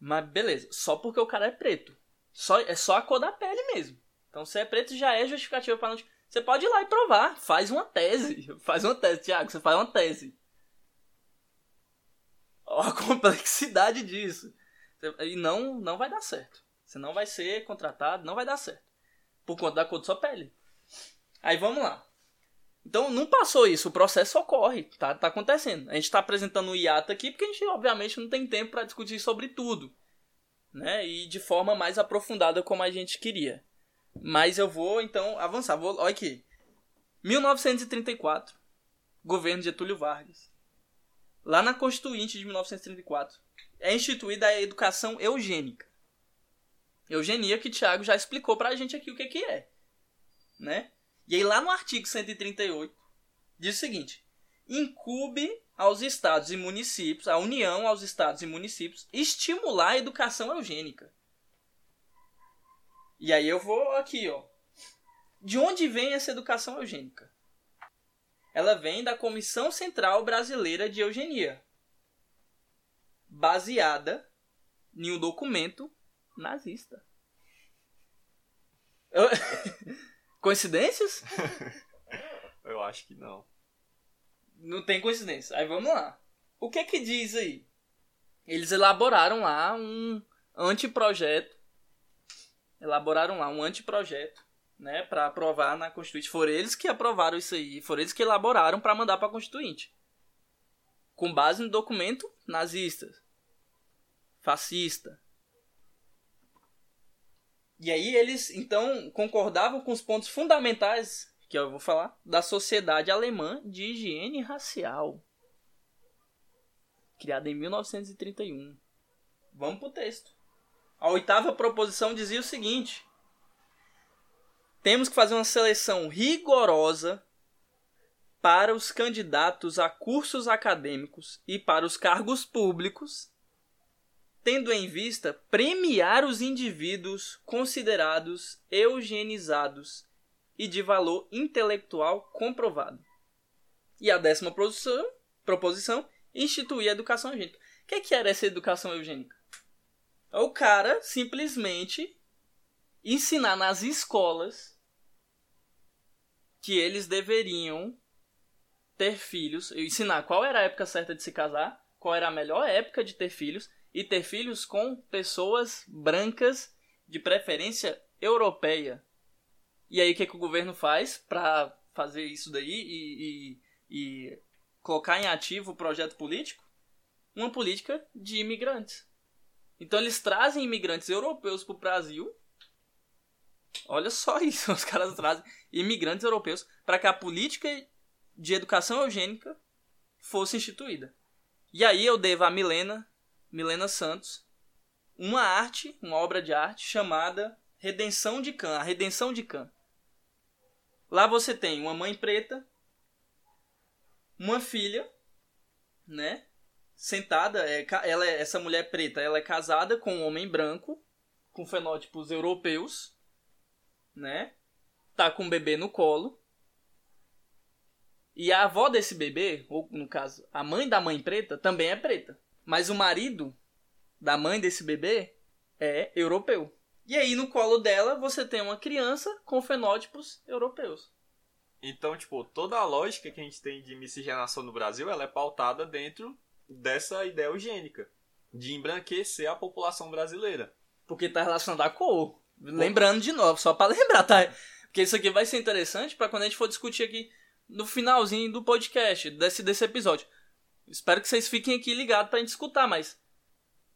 Mas beleza, só porque o cara é preto. Só, é só a cor da pele mesmo. Então se é preto já é justificativa para não. Você pode ir lá e provar. Faz uma tese. Faz uma tese, Thiago. Você faz uma tese. Olha a complexidade disso. E não, não vai dar certo. Você não vai ser contratado, não vai dar certo. Por conta da cor da sua pele. Aí vamos lá. Então não passou isso, o processo ocorre, tá, tá acontecendo. A gente está apresentando o IATA aqui porque a gente obviamente não tem tempo para discutir sobre tudo, né? E de forma mais aprofundada como a gente queria. Mas eu vou então avançar. Vou, olha aqui. 1934, governo de Getúlio Vargas. Lá na Constituinte de 1934, é instituída a educação eugênica. Eugenia que o Thiago já explicou pra gente aqui o que, que é, né? E aí lá no artigo 138 diz o seguinte: incube aos estados e municípios, a União aos estados e municípios, estimular a educação eugênica. E aí eu vou aqui, ó. De onde vem essa educação eugênica? Ela vem da Comissão Central Brasileira de Eugenia, baseada em um documento nazista. Eu- Coincidências? Eu acho que não. Não tem coincidência. Aí vamos lá. O que que diz aí? Eles elaboraram lá um anteprojeto. Elaboraram lá um anteprojeto, né, para aprovar na Constituinte. Foram eles que aprovaram isso aí, foram eles que elaboraram para mandar para Constituinte. Com base no documento nazista, fascista. E aí eles, então, concordavam com os pontos fundamentais, que eu vou falar, da Sociedade Alemã de Higiene Racial. Criada em 1931. Vamos pro texto. A oitava proposição dizia o seguinte: Temos que fazer uma seleção rigorosa para os candidatos a cursos acadêmicos e para os cargos públicos, tendo em vista premiar os indivíduos considerados eugenizados e de valor intelectual comprovado. E a décima proposição, proposição instituir a educação eugênica. O que, é que era essa educação eugênica? É o cara simplesmente ensinar nas escolas que eles deveriam ter filhos, ensinar qual era a época certa de se casar, qual era a melhor época de ter filhos e ter filhos com pessoas brancas de preferência europeia. E aí o que, que o governo faz para fazer isso daí e, e, e colocar em ativo o projeto político? Uma política de imigrantes. Então eles trazem imigrantes europeus para o Brasil. Olha só isso, os caras trazem imigrantes europeus para que a política de educação eugênica fosse instituída. E aí eu devo a Milena, Milena Santos, uma arte, uma obra de arte chamada Redenção de Can, a Redenção de Can. Lá você tem uma mãe preta, uma filha, né? Sentada, é, ela é, essa mulher preta, ela é casada com um homem branco, com fenótipos europeus, né? Tá com um bebê no colo. E a avó desse bebê, ou no caso, a mãe da mãe preta, também é preta. Mas o marido da mãe desse bebê é europeu. E aí no colo dela você tem uma criança com fenótipos europeus. Então, tipo, toda a lógica que a gente tem de miscigenação no Brasil, ela é pautada dentro dessa ideia eugênica, de embranquecer a população brasileira. Porque tá relacionado à cor. Lembrando de novo, só para lembrar, tá? Porque isso aqui vai ser interessante para quando a gente for discutir aqui no finalzinho do podcast, desse, desse episódio. Espero que vocês fiquem aqui ligados pra gente escutar, mas.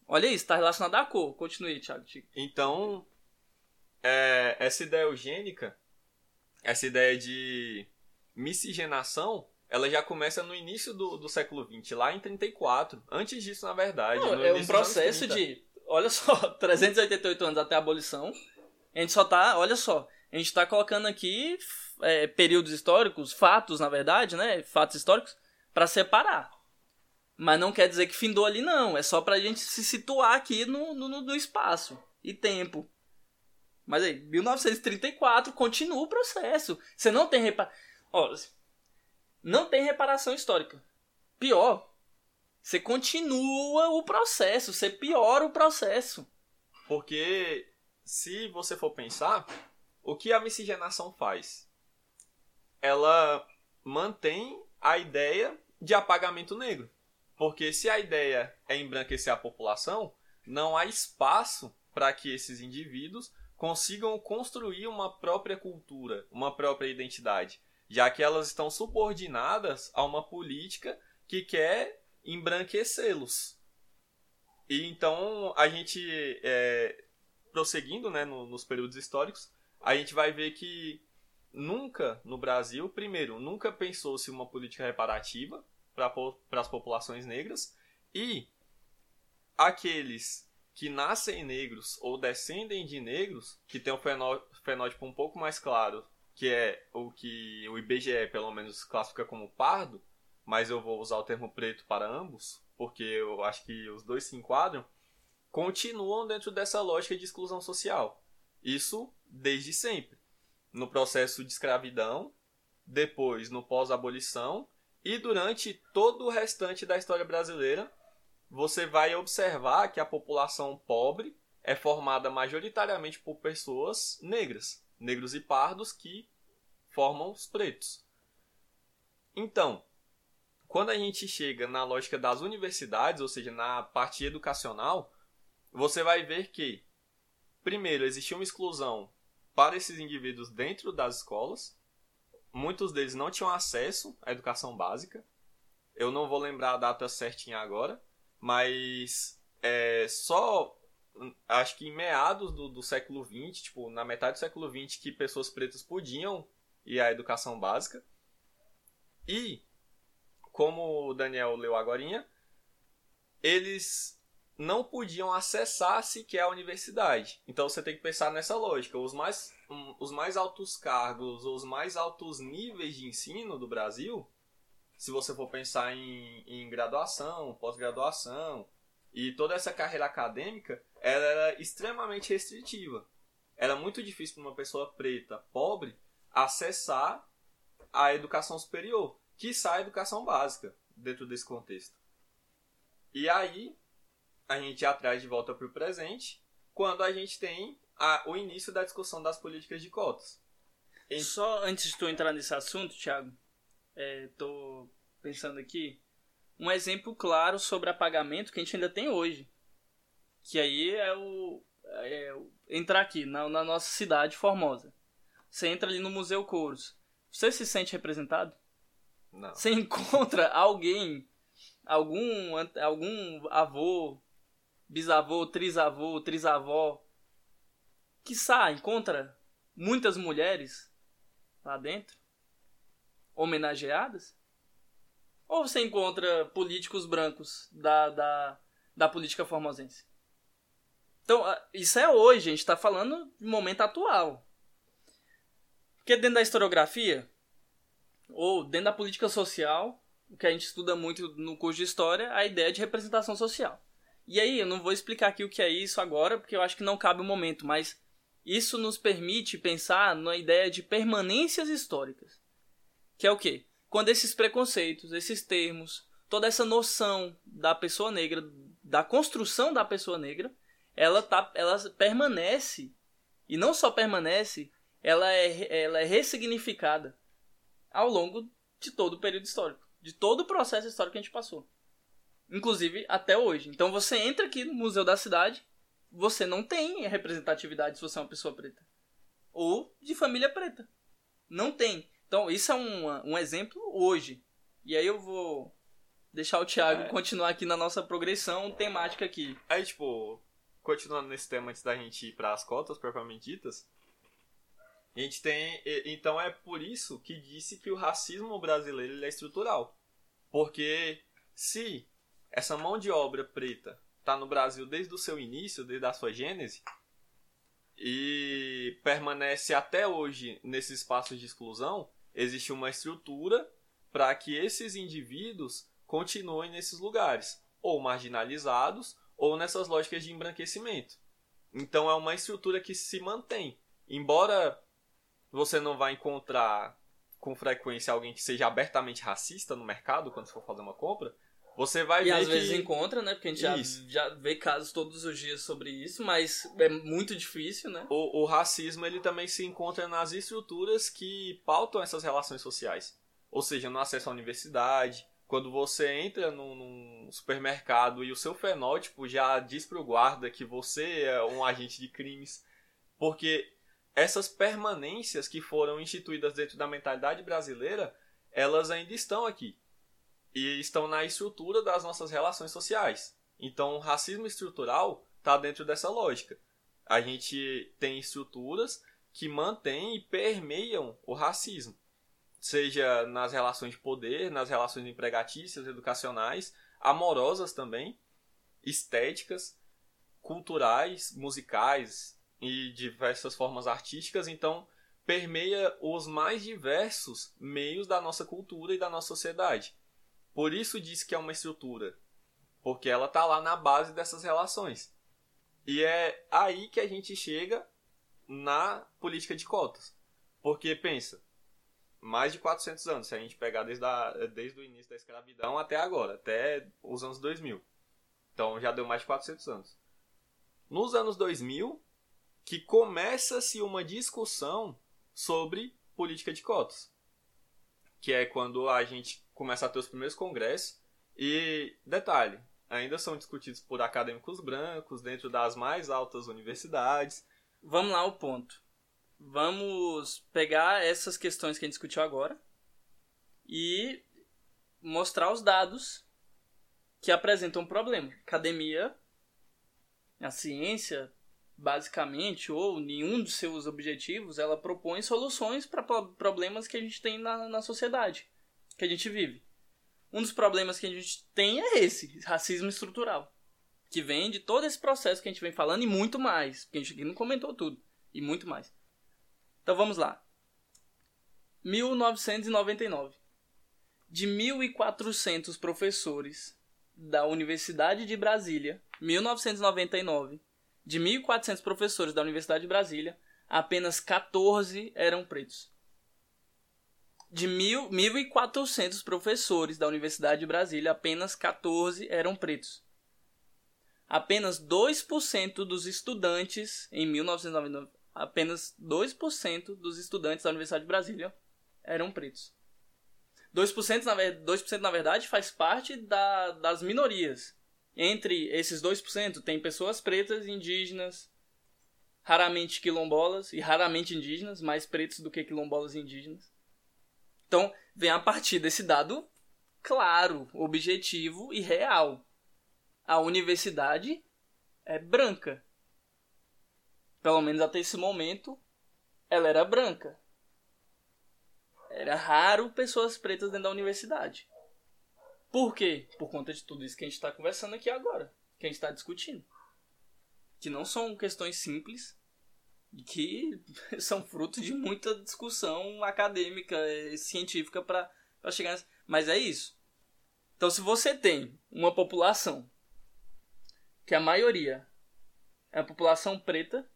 Olha isso, tá relacionado à cor. Continue, Thiago. Então, é, essa ideia eugênica, essa ideia de miscigenação, ela já começa no início do, do século XX, lá em 34. Antes disso, na verdade. Não, é um processo de. Olha só, 388 anos até a abolição. A gente só tá. Olha só. A gente tá colocando aqui é, períodos históricos, fatos, na verdade, né? Fatos históricos, para separar. Mas não quer dizer que findou ali, não. É só pra gente se situar aqui no, no, no espaço e tempo. Mas aí, 1934 continua o processo. Você não tem reparação. Não tem reparação histórica. Pior, você continua o processo, você piora o processo. Porque se você for pensar, o que a miscigenação faz? ela mantém a ideia de apagamento negro. Porque se a ideia é embranquecer a população, não há espaço para que esses indivíduos consigam construir uma própria cultura, uma própria identidade, já que elas estão subordinadas a uma política que quer embranquecê-los. E então a gente, é, prosseguindo né, no, nos períodos históricos, a gente vai ver que nunca no Brasil, primeiro, nunca pensou-se uma política reparativa para as populações negras e aqueles que nascem negros ou descendem de negros, que tem um fenótipo um pouco mais claro, que é o que o IBGE pelo menos classifica como pardo, mas eu vou usar o termo preto para ambos, porque eu acho que os dois se enquadram, continuam dentro dessa lógica de exclusão social. Isso desde sempre no processo de escravidão, depois no pós-abolição e durante todo o restante da história brasileira, você vai observar que a população pobre é formada majoritariamente por pessoas negras, negros e pardos que formam os pretos. Então, quando a gente chega na lógica das universidades, ou seja, na parte educacional, você vai ver que, primeiro, existia uma exclusão para esses indivíduos dentro das escolas. Muitos deles não tinham acesso à educação básica. Eu não vou lembrar a data certinha agora, mas é, só acho que em meados do, do século XX, tipo, na metade do século XX, que pessoas pretas podiam ir à educação básica. E, como o Daniel leu agora, eles não podiam acessar sequer a universidade. Então você tem que pensar nessa lógica. Os mais, os mais altos cargos, os mais altos níveis de ensino do Brasil, se você for pensar em, em graduação, pós-graduação e toda essa carreira acadêmica, ela era extremamente restritiva. Era muito difícil para uma pessoa preta, pobre, acessar a educação superior, que sai a educação básica dentro desse contexto. E aí a gente atrás de volta para o presente, quando a gente tem a, o início da discussão das políticas de cotas. Só antes de tu entrar nesse assunto, Thiago, estou é, pensando aqui, um exemplo claro sobre apagamento que a gente ainda tem hoje. Que aí é o. É, entrar aqui na, na nossa cidade, Formosa. Você entra ali no Museu Couros. Você se sente representado? Não. Você encontra alguém, algum, algum avô, bisavô, trisavô, trisavó, que sai, encontra muitas mulheres lá dentro, homenageadas? Ou você encontra políticos brancos da, da, da política formosense? Então, isso é hoje, a gente está falando de momento atual. Porque dentro da historiografia, ou dentro da política social, o que a gente estuda muito no curso de história, a ideia de representação social. E aí, eu não vou explicar aqui o que é isso agora, porque eu acho que não cabe o momento, mas isso nos permite pensar na ideia de permanências históricas. Que é o quê? Quando esses preconceitos, esses termos, toda essa noção da pessoa negra, da construção da pessoa negra, ela, tá, ela permanece, e não só permanece, ela é, ela é ressignificada ao longo de todo o período histórico, de todo o processo histórico que a gente passou. Inclusive até hoje. Então você entra aqui no Museu da Cidade, você não tem representatividade se você é uma pessoa preta. Ou de família preta. Não tem. Então isso é um, um exemplo hoje. E aí eu vou deixar o Thiago é. continuar aqui na nossa progressão temática aqui. Aí, tipo, continuando nesse tema antes da gente ir para as cotas propriamente ditas, a gente tem. Então é por isso que disse que o racismo brasileiro é estrutural. Porque se essa mão de obra preta está no Brasil desde o seu início, desde a sua gênese, e permanece até hoje nesses espaços de exclusão, existe uma estrutura para que esses indivíduos continuem nesses lugares, ou marginalizados, ou nessas lógicas de embranquecimento. Então é uma estrutura que se mantém. Embora você não vai encontrar com frequência alguém que seja abertamente racista no mercado quando for fazer uma compra, você vai e ver. E às que... vezes encontra, né? Porque a gente já, já vê casos todos os dias sobre isso, mas é muito difícil, né? O, o racismo ele também se encontra nas estruturas que pautam essas relações sociais. Ou seja, no acesso à universidade, quando você entra num, num, supermercado e o seu fenótipo já diz pro guarda que você é um agente de crimes. Porque essas permanências que foram instituídas dentro da mentalidade brasileira, elas ainda estão aqui. E estão na estrutura das nossas relações sociais. Então, o racismo estrutural está dentro dessa lógica. A gente tem estruturas que mantêm e permeiam o racismo, seja nas relações de poder, nas relações empregatícias, educacionais, amorosas também, estéticas, culturais, musicais, e diversas formas artísticas, então permeia os mais diversos meios da nossa cultura e da nossa sociedade. Por isso diz que é uma estrutura, porque ela está lá na base dessas relações. E é aí que a gente chega na política de cotas. Porque pensa, mais de 400 anos, se a gente pegar desde, a, desde o início da escravidão até agora, até os anos 2000. Então já deu mais de 400 anos. Nos anos 2000, que começa-se uma discussão sobre política de cotas. Que é quando a gente começa a ter os primeiros congressos. E, detalhe, ainda são discutidos por acadêmicos brancos dentro das mais altas universidades. Vamos lá ao ponto. Vamos pegar essas questões que a gente discutiu agora e mostrar os dados que apresentam um problema. Academia A ciência, basicamente, ou nenhum dos seus objetivos, ela propõe soluções para problemas que a gente tem na, na sociedade, que a gente vive. Um dos problemas que a gente tem é esse, racismo estrutural. Que vem de todo esse processo que a gente vem falando e muito mais. Porque a gente não comentou tudo. E muito mais. Então vamos lá. 1999. De 1.400 professores da Universidade de Brasília, 1999, de 1.400 professores da Universidade de Brasília, apenas 14 eram pretos. De 1.400 professores da Universidade de Brasília, apenas 14 eram pretos. Apenas 2% dos estudantes em 1999, apenas 2% dos estudantes da Universidade de Brasília eram pretos. 2%, na, 2% na verdade faz parte da, das minorias. Entre esses 2% tem pessoas pretas, indígenas, raramente quilombolas e raramente indígenas, mais pretos do que quilombolas e indígenas. Então, vem a partir desse dado claro, objetivo e real. A universidade é branca. Pelo menos até esse momento, ela era branca. Era raro pessoas pretas dentro da universidade. Por quê? Por conta de tudo isso que a gente está conversando aqui agora, que a gente está discutindo. Que não são questões simples, que são fruto de muita discussão acadêmica, e científica para chegar nessa... Mas é isso. Então, se você tem uma população que a maioria é a população preta,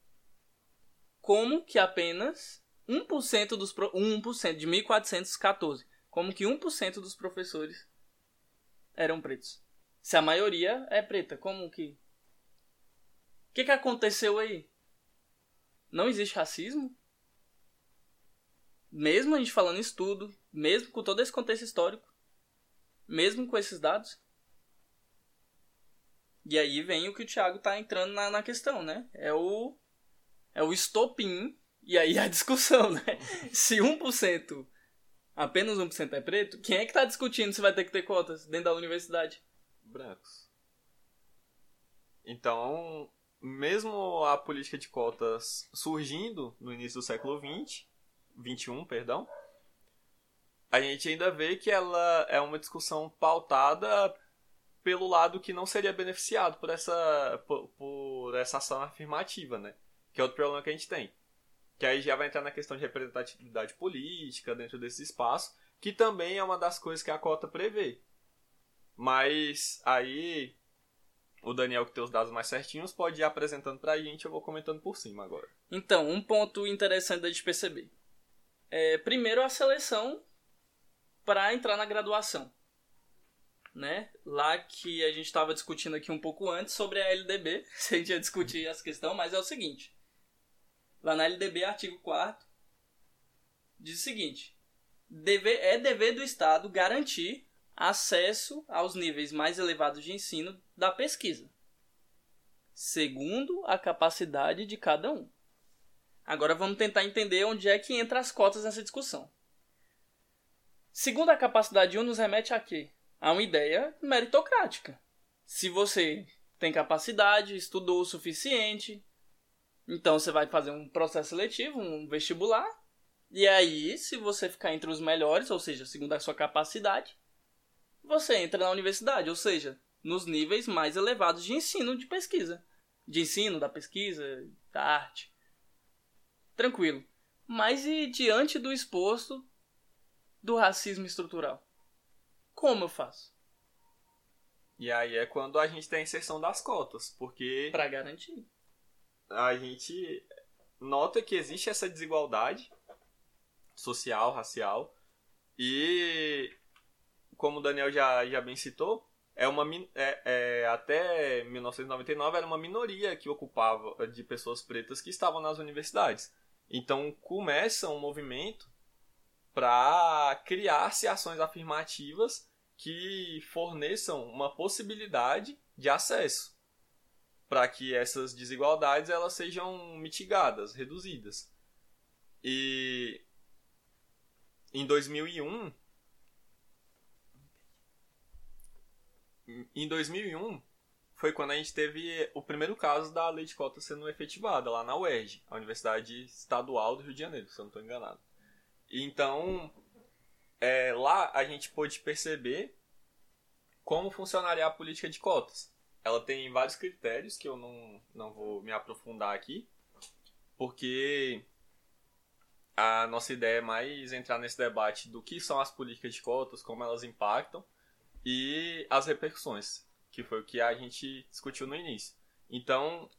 como que apenas 1% dos pro... 1% de 1414, como que 1% dos professores eram pretos. Se a maioria é preta, como que O que que aconteceu aí? Não existe racismo? Mesmo a gente falando isso tudo, mesmo com todo esse contexto histórico, mesmo com esses dados? E aí vem o que o Thiago tá entrando na, na questão, né? É o é o estopim e aí a discussão, né? Se 1%, apenas 1% é preto, quem é que tá discutindo se vai ter que ter cotas dentro da universidade? Brancos. Então, mesmo a política de cotas surgindo no início do século XX, 21, perdão, a gente ainda vê que ela é uma discussão pautada pelo lado que não seria beneficiado por essa, por, por essa ação afirmativa, né? Que é outro problema que a gente tem. Que aí já vai entrar na questão de representatividade política dentro desse espaço, que também é uma das coisas que a cota prevê. Mas aí o Daniel, que tem os dados mais certinhos, pode ir apresentando pra gente, eu vou comentando por cima agora. Então, um ponto interessante da gente perceber. É, primeiro, a seleção para entrar na graduação. Né? Lá que a gente estava discutindo aqui um pouco antes sobre a LDB, se a gente ia discutir essa questão, mas é o seguinte. Lá na LDB, artigo 4 diz o seguinte: dever, é dever do Estado garantir acesso aos níveis mais elevados de ensino da pesquisa, segundo a capacidade de cada um. Agora vamos tentar entender onde é que entra as cotas nessa discussão. Segundo a capacidade de um, nos remete a quê? A uma ideia meritocrática. Se você tem capacidade, estudou o suficiente, então você vai fazer um processo seletivo, um vestibular. E aí, se você ficar entre os melhores, ou seja, segundo a sua capacidade, você entra na universidade, ou seja, nos níveis mais elevados de ensino de pesquisa. De ensino, da pesquisa, da arte. Tranquilo. Mas e diante do exposto do racismo estrutural? Como eu faço? E aí é quando a gente tem a inserção das cotas, porque. Para garantir a gente nota que existe essa desigualdade social, racial, e como o Daniel já, já bem citou, é uma é, é, até 1999 era uma minoria que ocupava de pessoas pretas que estavam nas universidades. Então começa um movimento para criar-se ações afirmativas que forneçam uma possibilidade de acesso para que essas desigualdades elas sejam mitigadas, reduzidas. E em 2001 em 2001 foi quando a gente teve o primeiro caso da lei de cotas sendo efetivada lá na UERJ, a Universidade Estadual do Rio de Janeiro, se eu não estou enganado. Então, é, lá a gente pôde perceber como funcionaria a política de cotas. Ela tem vários critérios que eu não, não vou me aprofundar aqui, porque a nossa ideia é mais entrar nesse debate do que são as políticas de cotas, como elas impactam e as repercussões, que foi o que a gente discutiu no início. Então,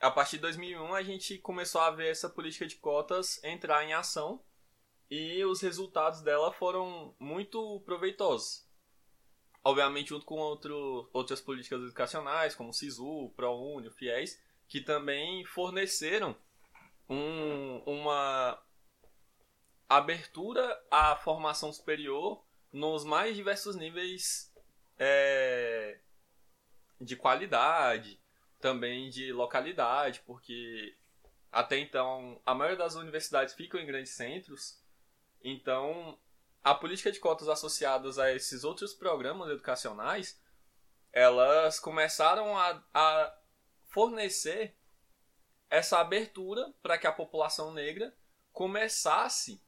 a partir de 2001, a gente começou a ver essa política de cotas entrar em ação e os resultados dela foram muito proveitosos. Obviamente, junto com outro, outras políticas educacionais, como o SISU, ProUni, o FIES, que também forneceram um, uma abertura à formação superior nos mais diversos níveis é, de qualidade, também de localidade, porque até então a maioria das universidades ficam em grandes centros, então a política de cotas associadas a esses outros programas educacionais, elas começaram a, a fornecer essa abertura para que a população negra começasse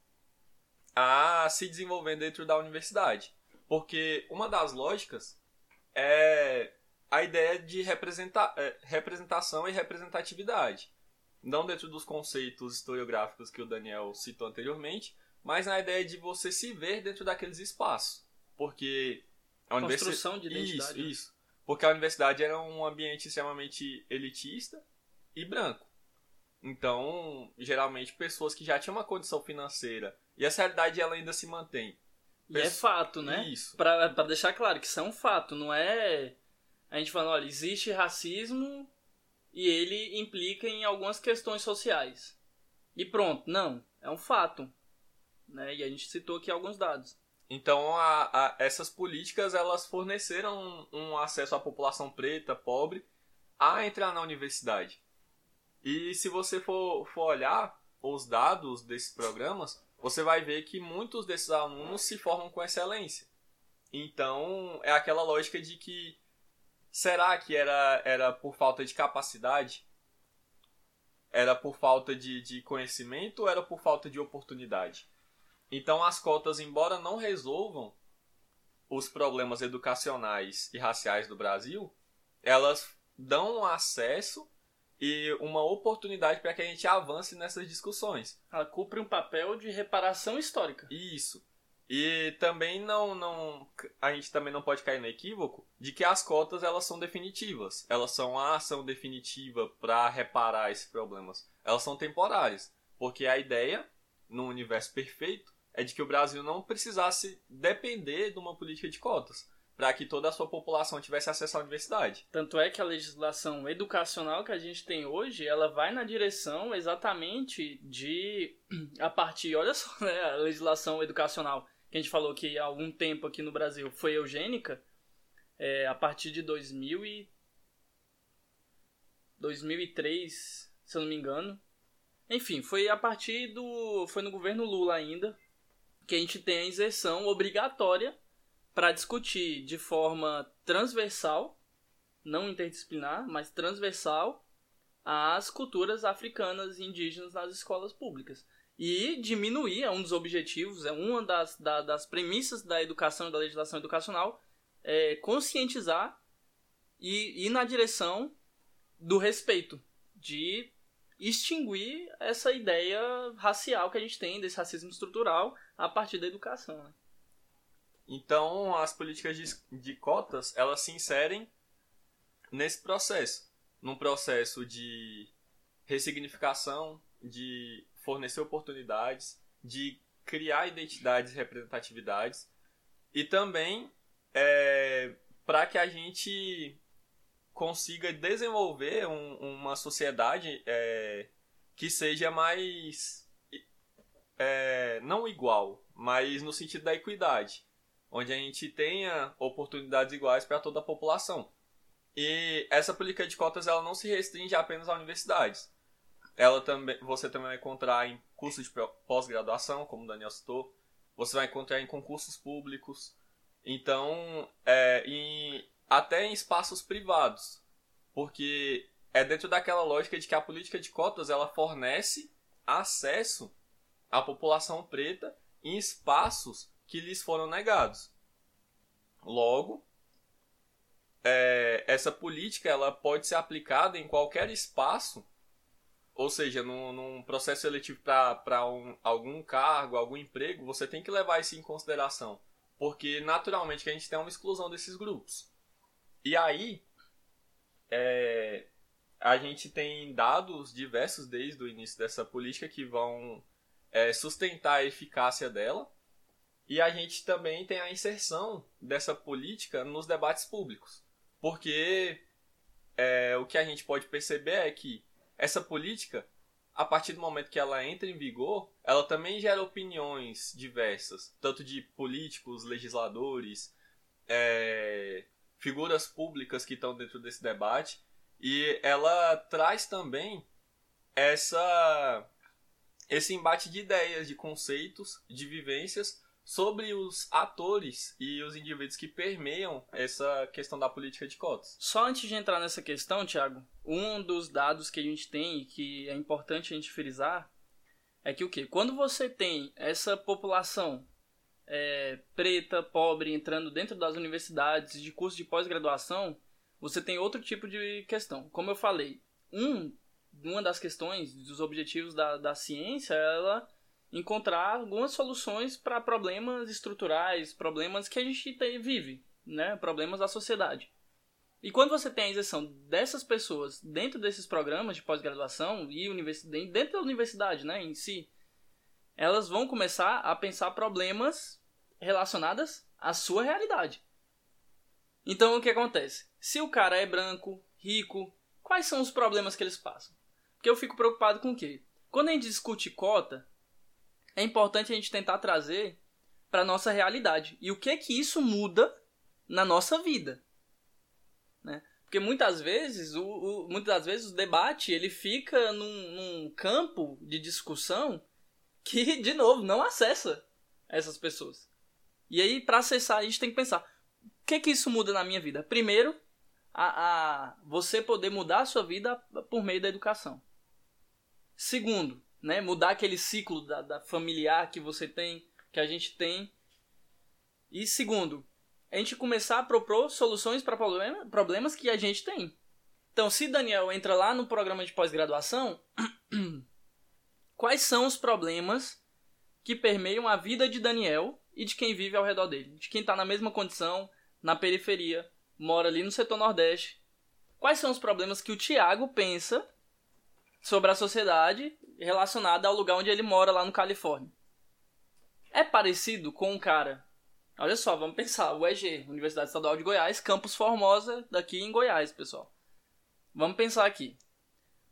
a se desenvolver dentro da universidade. Porque uma das lógicas é a ideia de representar, é, representação e representatividade. Não dentro dos conceitos historiográficos que o Daniel citou anteriormente, mas na ideia de você se ver dentro daqueles espaços. Porque a Construção de identidade. Isso, né? isso. Porque a universidade era um ambiente extremamente elitista e branco. Então, geralmente, pessoas que já tinham uma condição financeira e essa realidade ela ainda se mantém. E é fato, né? Isso. Pra, pra deixar claro que isso é um fato, não é a gente falando, olha, existe racismo e ele implica em algumas questões sociais. E pronto, não, é um fato. Né? E a gente citou aqui alguns dados. Então, a, a, essas políticas elas forneceram um, um acesso à população preta, pobre, a entrar na universidade. E se você for, for olhar os dados desses programas, você vai ver que muitos desses alunos se formam com excelência. Então, é aquela lógica de que será que era, era por falta de capacidade? Era por falta de, de conhecimento ou era por falta de oportunidade? Então, as cotas, embora não resolvam os problemas educacionais e raciais do Brasil, elas dão acesso e uma oportunidade para que a gente avance nessas discussões. Ela cumpre um papel de reparação histórica. Isso. E também não, não a gente também não pode cair no equívoco de que as cotas elas são definitivas. Elas são a ação definitiva para reparar esses problemas. Elas são temporárias, porque a ideia no universo perfeito é de que o Brasil não precisasse depender de uma política de cotas para que toda a sua população tivesse acesso à universidade. Tanto é que a legislação educacional que a gente tem hoje, ela vai na direção exatamente de a partir, olha só, né, a legislação educacional que a gente falou que há algum tempo aqui no Brasil foi eugênica, é, a partir de 2000 e 2003, se eu não me engano. Enfim, foi a partir do foi no governo Lula ainda que a gente tem a inserção obrigatória para discutir de forma transversal, não interdisciplinar, mas transversal, as culturas africanas e indígenas nas escolas públicas. E diminuir, é um dos objetivos, é uma das, da, das premissas da educação e da legislação educacional, é conscientizar e ir na direção do respeito, de extinguir essa ideia racial que a gente tem, desse racismo estrutural, a partir da educação. Né? Então, as políticas de, de cotas, elas se inserem nesse processo. Num processo de ressignificação, de fornecer oportunidades, de criar identidades e representatividades. E também é, para que a gente consiga desenvolver um, uma sociedade é, que seja mais. É, não igual, mas no sentido da equidade onde a gente tenha oportunidades iguais para toda a população. E essa política de cotas ela não se restringe apenas a universidades. Ela também, você também vai encontrar em cursos de pós-graduação, como o Daniel citou. Você vai encontrar em concursos públicos. Então, é, em, até em espaços privados. porque é dentro daquela lógica de que a política de cotas ela fornece acesso à população preta em espaços que lhes foram negados. Logo, é, essa política ela pode ser aplicada em qualquer espaço, ou seja, num, num processo seletivo para um, algum cargo, algum emprego, você tem que levar isso em consideração. Porque naturalmente que a gente tem uma exclusão desses grupos. E aí, é, a gente tem dados diversos desde o início dessa política que vão é, sustentar a eficácia dela. E a gente também tem a inserção dessa política nos debates públicos. Porque é, o que a gente pode perceber é que essa política, a partir do momento que ela entra em vigor, ela também gera opiniões diversas, tanto de políticos, legisladores, é, figuras públicas que estão dentro desse debate, e ela traz também essa esse embate de ideias, de conceitos, de vivências sobre os atores e os indivíduos que permeiam essa questão da política de cotas. Só antes de entrar nessa questão, Thiago, um dos dados que a gente tem que é importante a gente frisar é que o que? Quando você tem essa população é, preta, pobre, entrando dentro das universidades de curso de pós-graduação, você tem outro tipo de questão. Como eu falei, um, uma das questões, dos objetivos da, da ciência, é ela encontrar algumas soluções para problemas estruturais, problemas que a gente vive, né? problemas da sociedade. E quando você tem a inserção dessas pessoas dentro desses programas de pós-graduação e dentro da universidade né, em si, elas vão começar a pensar problemas relacionados à sua realidade. Então o que acontece? Se o cara é branco, rico, quais são os problemas que eles passam? Porque eu fico preocupado com o quê? Quando a gente discute cota, é importante a gente tentar trazer para nossa realidade. E o que é que isso muda na nossa vida? Né? Porque muitas vezes, o, o, muitas vezes o debate ele fica num, num campo de discussão que, de novo, não acessa essas pessoas. E aí, para acessar, a gente tem que pensar: o que que isso muda na minha vida? Primeiro, a, a você poder mudar a sua vida por meio da educação. Segundo, né, mudar aquele ciclo da, da familiar que você tem, que a gente tem. E segundo, a gente começar a propor soluções para problema, problemas que a gente tem. Então, se Daniel entra lá no programa de pós-graduação, quais são os problemas que permeiam a vida de Daniel e de quem vive ao redor dele? De quem está na mesma condição, na periferia, mora ali no setor nordeste. Quais são os problemas que o Tiago pensa sobre a sociedade relacionada ao lugar onde ele mora lá no Califórnia? É parecido com um cara. Olha só, vamos pensar. O EG, Universidade Estadual de Goiás, Campus Formosa, daqui em Goiás, pessoal. Vamos pensar aqui.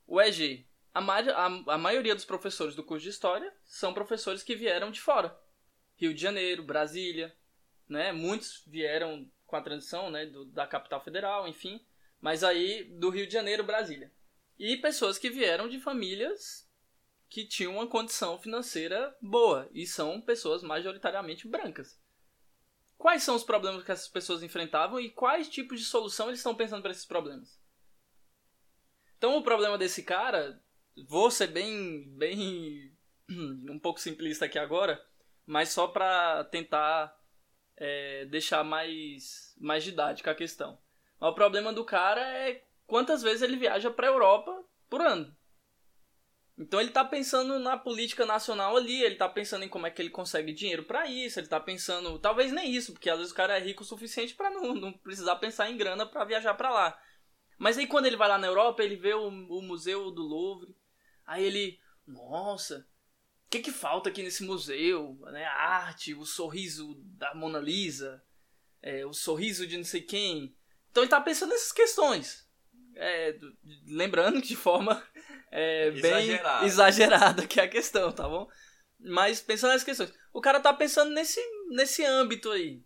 O EG, a, ma a, a maioria dos professores do curso de História são professores que vieram de fora. Rio de Janeiro, Brasília, né? Muitos vieram com a transição né, do, da capital federal, enfim. Mas aí do Rio de Janeiro, Brasília. E pessoas que vieram de famílias que tinham uma condição financeira boa e são pessoas majoritariamente brancas. Quais são os problemas que essas pessoas enfrentavam e quais tipos de solução eles estão pensando para esses problemas? Então o problema desse cara, vou ser bem, bem um pouco simplista aqui agora, mas só para tentar é, deixar mais, mais didática a questão. Mas o problema do cara é quantas vezes ele viaja para a Europa por ano. Então ele está pensando na política nacional ali, ele está pensando em como é que ele consegue dinheiro para isso, ele está pensando, talvez nem isso, porque às vezes o cara é rico o suficiente para não, não precisar pensar em grana para viajar para lá. Mas aí quando ele vai lá na Europa, ele vê o, o museu do Louvre, aí ele, nossa, o que, que falta aqui nesse museu? Né? A arte, o sorriso da Mona Lisa, é, o sorriso de não sei quem. Então ele está pensando nessas questões. É, lembrando que de forma é, bem exagerada. exagerada que é a questão, tá bom? Mas pensando nessas questões. O cara tá pensando nesse, nesse âmbito aí.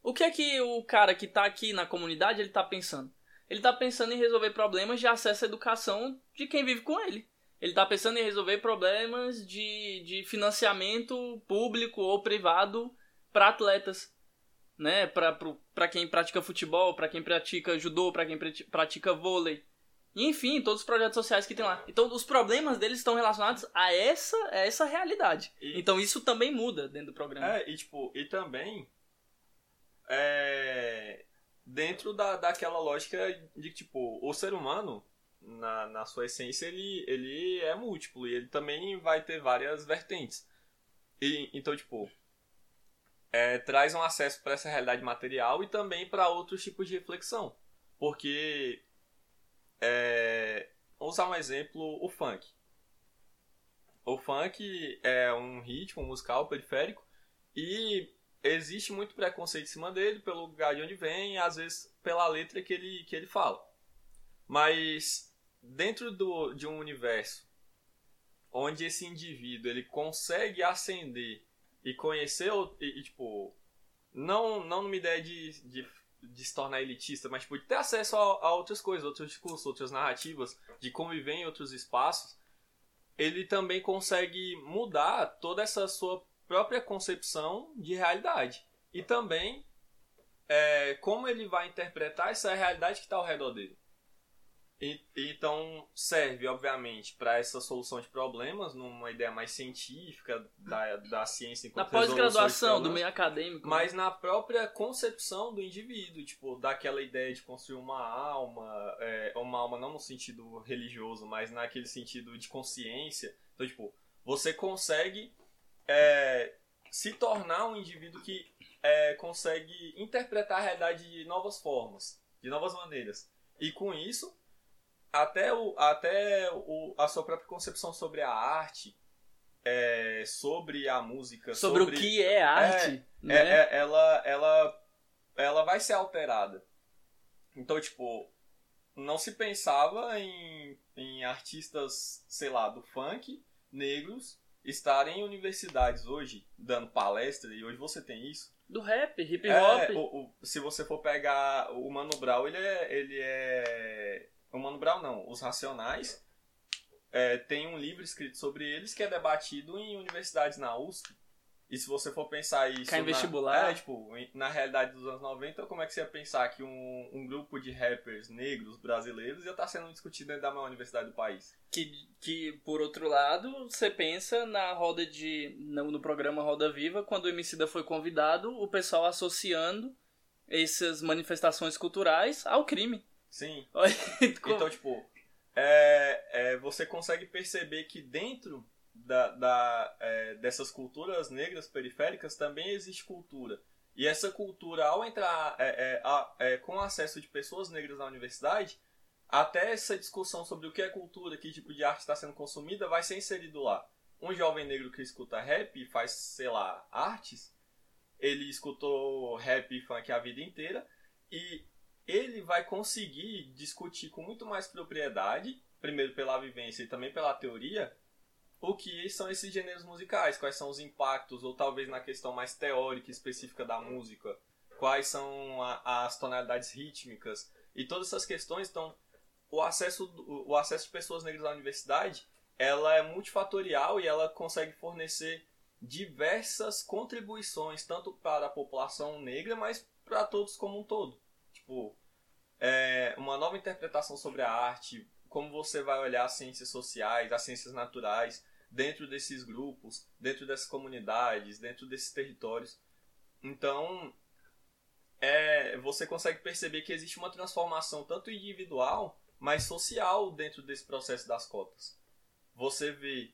O que é que o cara que tá aqui na comunidade ele tá pensando? Ele tá pensando em resolver problemas de acesso à educação de quem vive com ele. Ele está pensando em resolver problemas de, de financiamento público ou privado para atletas. né? Para quem pratica futebol, para quem pratica judô, para quem pratica vôlei. Enfim, todos os projetos sociais que tem lá. Então, os problemas deles estão relacionados a essa, a essa realidade. E, então, isso também muda dentro do programa. É, e tipo, e também é, dentro da, daquela lógica de que, tipo, o ser humano, na, na sua essência, ele, ele é múltiplo e ele também vai ter várias vertentes. E, então, tipo, é, traz um acesso para essa realidade material e também para outros tipos de reflexão. Porque, é, vamos usar um exemplo, o funk. O funk é um ritmo musical periférico e existe muito preconceito em cima dele pelo lugar de onde vem e às vezes pela letra que ele, que ele fala. Mas dentro do, de um universo onde esse indivíduo ele consegue ascender e conhecer e, e tipo não não numa ideia de, de, de se tornar elitista, mas tipo, de ter acesso a, a outras coisas, outros discursos, outras narrativas, de conviver em outros espaços, ele também consegue mudar toda essa sua própria concepção de realidade. E também é, como ele vai interpretar essa realidade que está ao redor dele. E, então serve, obviamente, para essa solução de problemas, numa ideia mais científica da, da ciência enquanto Na pós-graduação, do meio acadêmico. Né? Mas na própria concepção do indivíduo, tipo, daquela ideia de construir uma alma, é, uma alma não no sentido religioso, mas naquele sentido de consciência. Então, tipo, você consegue é, se tornar um indivíduo que é, consegue interpretar a realidade de novas formas, de novas maneiras. E com isso, até, o, até o, a sua própria concepção sobre a arte, é, sobre a música, sobre, sobre, o que é arte, é, né? É, é, ela, ela, ela vai ser alterada. Então, tipo, não se pensava em, em artistas, sei lá, do funk, negros, estarem em universidades hoje dando palestra, e hoje você tem isso. Do rap, hip é, hop. É, o, o, se você for pegar o Mano Brown, ele é. Ele é. O Mano Brown não, os Racionais. É, tem um livro escrito sobre eles que é debatido em universidades na USP. E se você for pensar isso. Cai em vestibular. É, tipo, na realidade dos anos 90, como é que você ia pensar que um, um grupo de rappers negros brasileiros ia estar sendo discutido dentro da maior universidade do país? Que, que por outro lado, você pensa na roda de. No, no programa Roda Viva, quando o Emicida foi convidado, o pessoal associando essas manifestações culturais ao crime. Sim. então, tipo, é, é, você consegue perceber que dentro da, da é, dessas culturas negras periféricas também existe cultura. E essa cultura, ao entrar é, é, a, é, com acesso de pessoas negras na universidade, até essa discussão sobre o que é cultura, que tipo de arte está sendo consumida, vai ser inserido lá. Um jovem negro que escuta rap e faz, sei lá, artes, ele escutou rap e funk a vida inteira e ele vai conseguir discutir com muito mais propriedade, primeiro pela vivência e também pela teoria, o que são esses gêneros musicais, quais são os impactos, ou talvez na questão mais teórica específica da música, quais são a, as tonalidades rítmicas, e todas essas questões estão. O acesso, o acesso de pessoas negras à universidade ela é multifatorial e ela consegue fornecer diversas contribuições, tanto para a população negra, mas para todos como um todo. Tipo, é, uma nova interpretação sobre a arte, como você vai olhar as ciências sociais, as ciências naturais, dentro desses grupos, dentro dessas comunidades, dentro desses territórios. Então, é, você consegue perceber que existe uma transformação tanto individual, mas social dentro desse processo das cotas. Você vê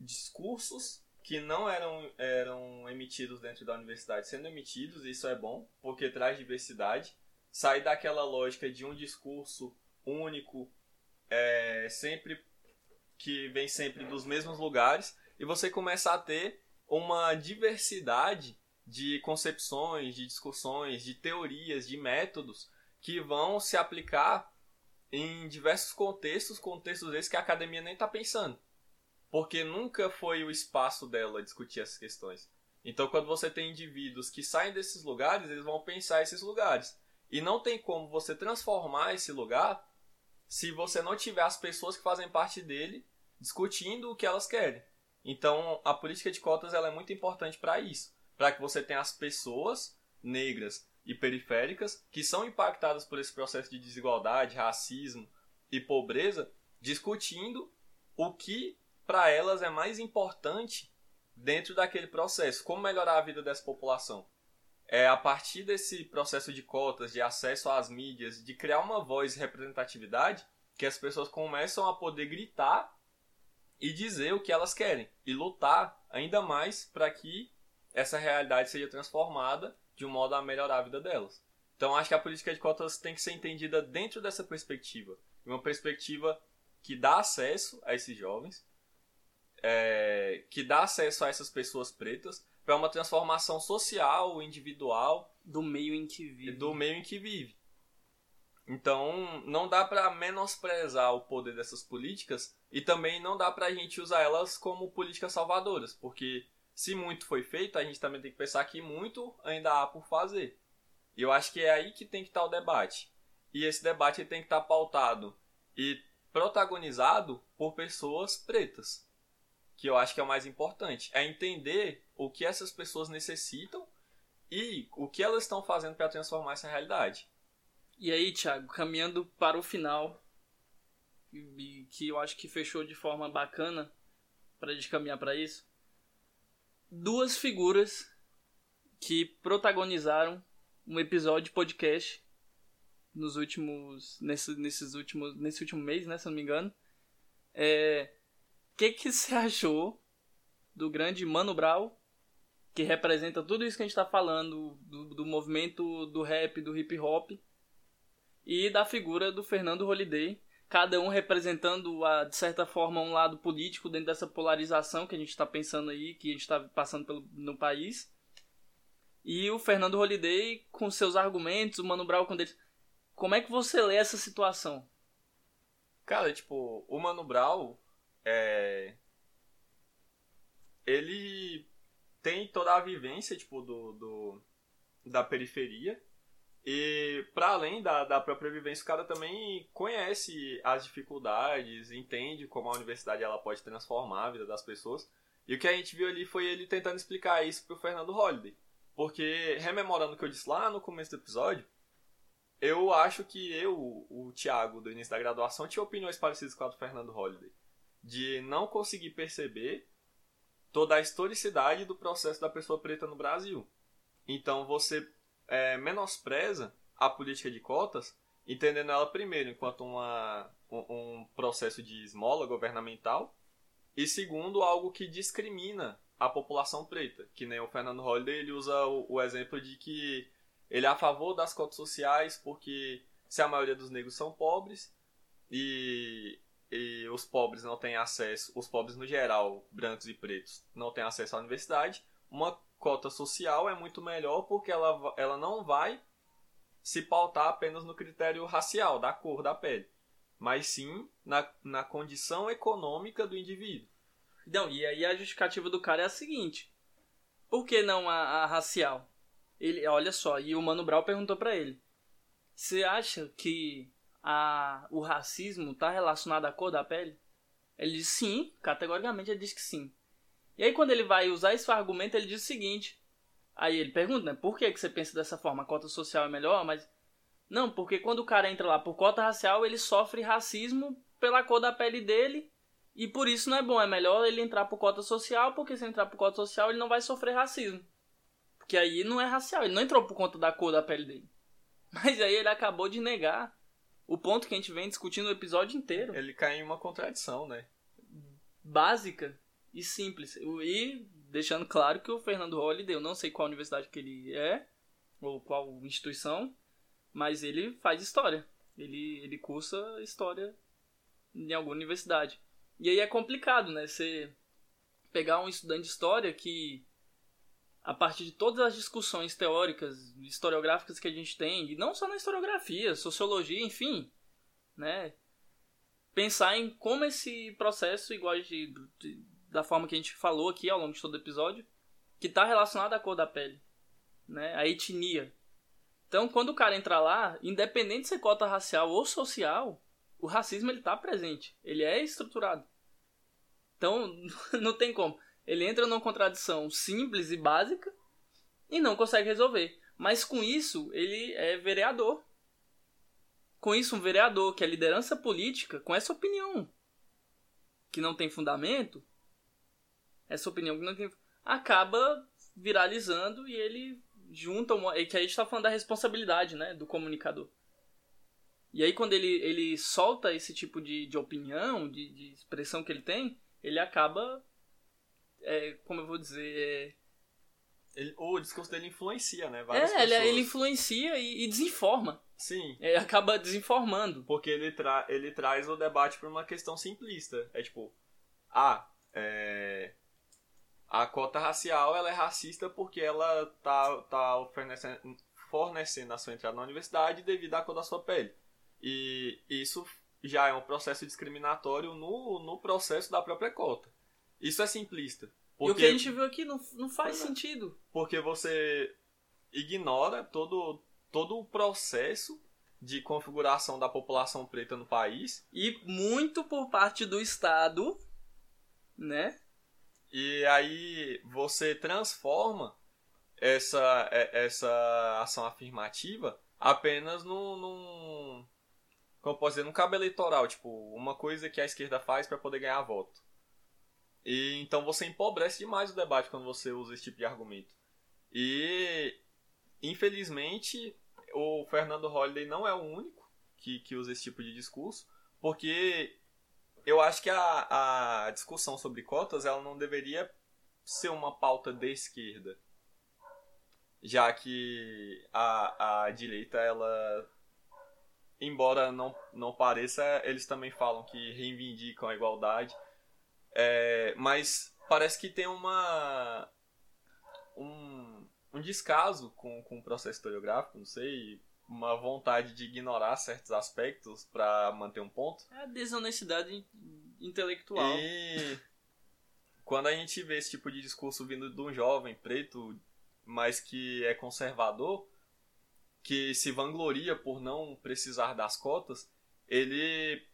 discursos que não eram, eram emitidos dentro da universidade sendo emitidos, e isso é bom, porque traz diversidade. Sai daquela lógica de um discurso único, é, sempre que vem sempre dos mesmos lugares, e você começa a ter uma diversidade de concepções, de discussões, de teorias, de métodos que vão se aplicar em diversos contextos, contextos esses que a academia nem está pensando. Porque nunca foi o espaço dela discutir essas questões. Então, quando você tem indivíduos que saem desses lugares, eles vão pensar esses lugares. E não tem como você transformar esse lugar se você não tiver as pessoas que fazem parte dele discutindo o que elas querem. Então, a política de cotas ela é muito importante para isso, para que você tenha as pessoas negras e periféricas que são impactadas por esse processo de desigualdade, racismo e pobreza, discutindo o que para elas é mais importante dentro daquele processo, como melhorar a vida dessa população. É a partir desse processo de cotas, de acesso às mídias, de criar uma voz e representatividade, que as pessoas começam a poder gritar e dizer o que elas querem e lutar ainda mais para que essa realidade seja transformada de um modo a melhorar a vida delas. Então acho que a política de cotas tem que ser entendida dentro dessa perspectiva, uma perspectiva que dá acesso a esses jovens, é, que dá acesso a essas pessoas pretas para uma transformação social, individual do meio em que vive. Do meio em que vive. Então, não dá para menosprezar o poder dessas políticas e também não dá para a gente usar elas como políticas salvadoras, porque se muito foi feito, a gente também tem que pensar que muito ainda há por fazer. E eu acho que é aí que tem que estar o debate. E esse debate tem que estar pautado e protagonizado por pessoas pretas. Que eu acho que é o mais importante. É entender o que essas pessoas necessitam e o que elas estão fazendo para transformar essa realidade. E aí, Thiago, caminhando para o final, que eu acho que fechou de forma bacana para a gente caminhar para isso. Duas figuras que protagonizaram um episódio de podcast nos últimos nesse, nesses últimos nesse último mês, né, se não me engano. É, que que você achou do grande Mano Brown, que representa tudo isso que a gente está falando do, do movimento do rap, do hip hop? e da figura do Fernando Holliday, cada um representando, a, de certa forma, um lado político dentro dessa polarização que a gente está pensando aí, que a gente está passando pelo, no país. E o Fernando Holliday com seus argumentos, o Mano Brown com deles. Como é que você lê essa situação? Cara, tipo, o Mano Brown é... Ele tem toda a vivência, tipo, do, do da periferia e para além da, da própria vivência, o cara também conhece as dificuldades, entende como a universidade ela pode transformar a vida das pessoas. E o que a gente viu ali foi ele tentando explicar isso pro Fernando Holliday. Porque, rememorando o que eu disse lá no começo do episódio, eu acho que eu, o Thiago, do início da graduação, tinha opiniões parecidas com a do Fernando Holliday. De não conseguir perceber toda a historicidade do processo da pessoa preta no Brasil. Então você é, menospreza a política de cotas, entendendo ela primeiro enquanto uma, um, um processo de esmola governamental e segundo algo que discrimina a população preta, que nem o Fernando Holliday ele usa o, o, exemplo de que ele é a favor das cotas sociais porque se a maioria dos negros são pobres e, e os pobres não têm acesso, os pobres no geral, brancos e pretos, não têm acesso à universidade, uma cota social é muito melhor porque ela, ela não vai se pautar apenas no critério racial, da cor da pele, mas sim na, na condição econômica do indivíduo. Não, e aí a justificativa do cara é a seguinte: por que não a, a racial? Ele, olha só, e o Mano Brown perguntou para ele: você acha que a, o racismo está relacionado à cor da pele? Ele disse sim, categoricamente ele diz que sim. E aí quando ele vai usar esse argumento, ele diz o seguinte. Aí ele pergunta, né? Por que, que você pensa dessa forma? A cota social é melhor, mas... Não, porque quando o cara entra lá por cota racial, ele sofre racismo pela cor da pele dele. E por isso não é bom. É melhor ele entrar por cota social, porque se entrar por cota social, ele não vai sofrer racismo. Porque aí não é racial. Ele não entrou por conta da cor da pele dele. Mas aí ele acabou de negar o ponto que a gente vem discutindo o episódio inteiro. Ele cai em uma contradição, né? Básica e simples. E deixando claro que o Fernando Holliday, eu não sei qual universidade que ele é, ou qual instituição, mas ele faz história. Ele, ele cursa história em alguma universidade. E aí é complicado, né? Você pegar um estudante de história que, a partir de todas as discussões teóricas, historiográficas que a gente tem, e não só na historiografia, sociologia, enfim, né? Pensar em como esse processo, igual de, de da forma que a gente falou aqui ao longo de todo o episódio, que está relacionado à cor da pele, né? A etnia. Então, quando o cara entra lá, independente de ser cota racial ou social, o racismo ele está presente, ele é estruturado. Então, não tem como. Ele entra numa contradição simples e básica e não consegue resolver. Mas com isso, ele é vereador. Com isso, um vereador que é liderança política, com essa opinião que não tem fundamento, essa opinião que não tem acaba viralizando e ele junta uma, que a gente está falando da responsabilidade, né, do comunicador. E aí quando ele, ele solta esse tipo de, de opinião, de, de expressão que ele tem, ele acaba, é, como eu vou dizer, é, ele, o discurso dele influencia, né? Várias é, ele, ele, influencia e, e, desinforma. Sim. Ele acaba desinformando. Porque ele, tra ele traz o debate para uma questão simplista. É tipo, ah, é... a cota racial ela é racista porque ela tá, tá fornecendo, fornecendo a sua entrada na universidade devido à cor da sua pele. E isso já é um processo discriminatório no, no processo da própria cota. Isso é simplista. Porque, e o que a gente viu aqui não, não faz é. sentido. Porque você ignora todo, todo o processo de configuração da população preta no país. E muito por parte do Estado, né? E aí você transforma essa, é, essa ação afirmativa apenas num, num como posso dizer, num cabo eleitoral, tipo, uma coisa que a esquerda faz para poder ganhar voto. E então você empobrece demais o debate quando você usa esse tipo de argumento. E infelizmente o Fernando Holliday não é o único que, que usa esse tipo de discurso, porque eu acho que a, a discussão sobre cotas ela não deveria ser uma pauta de esquerda, já que a, a direita ela embora não, não pareça, eles também falam que reivindicam a igualdade é, mas parece que tem uma. Um, um descaso com, com o processo historiográfico, não sei, uma vontade de ignorar certos aspectos para manter um ponto. É a desonestidade intelectual. E quando a gente vê esse tipo de discurso vindo de um jovem preto, mas que é conservador, que se vangloria por não precisar das cotas, ele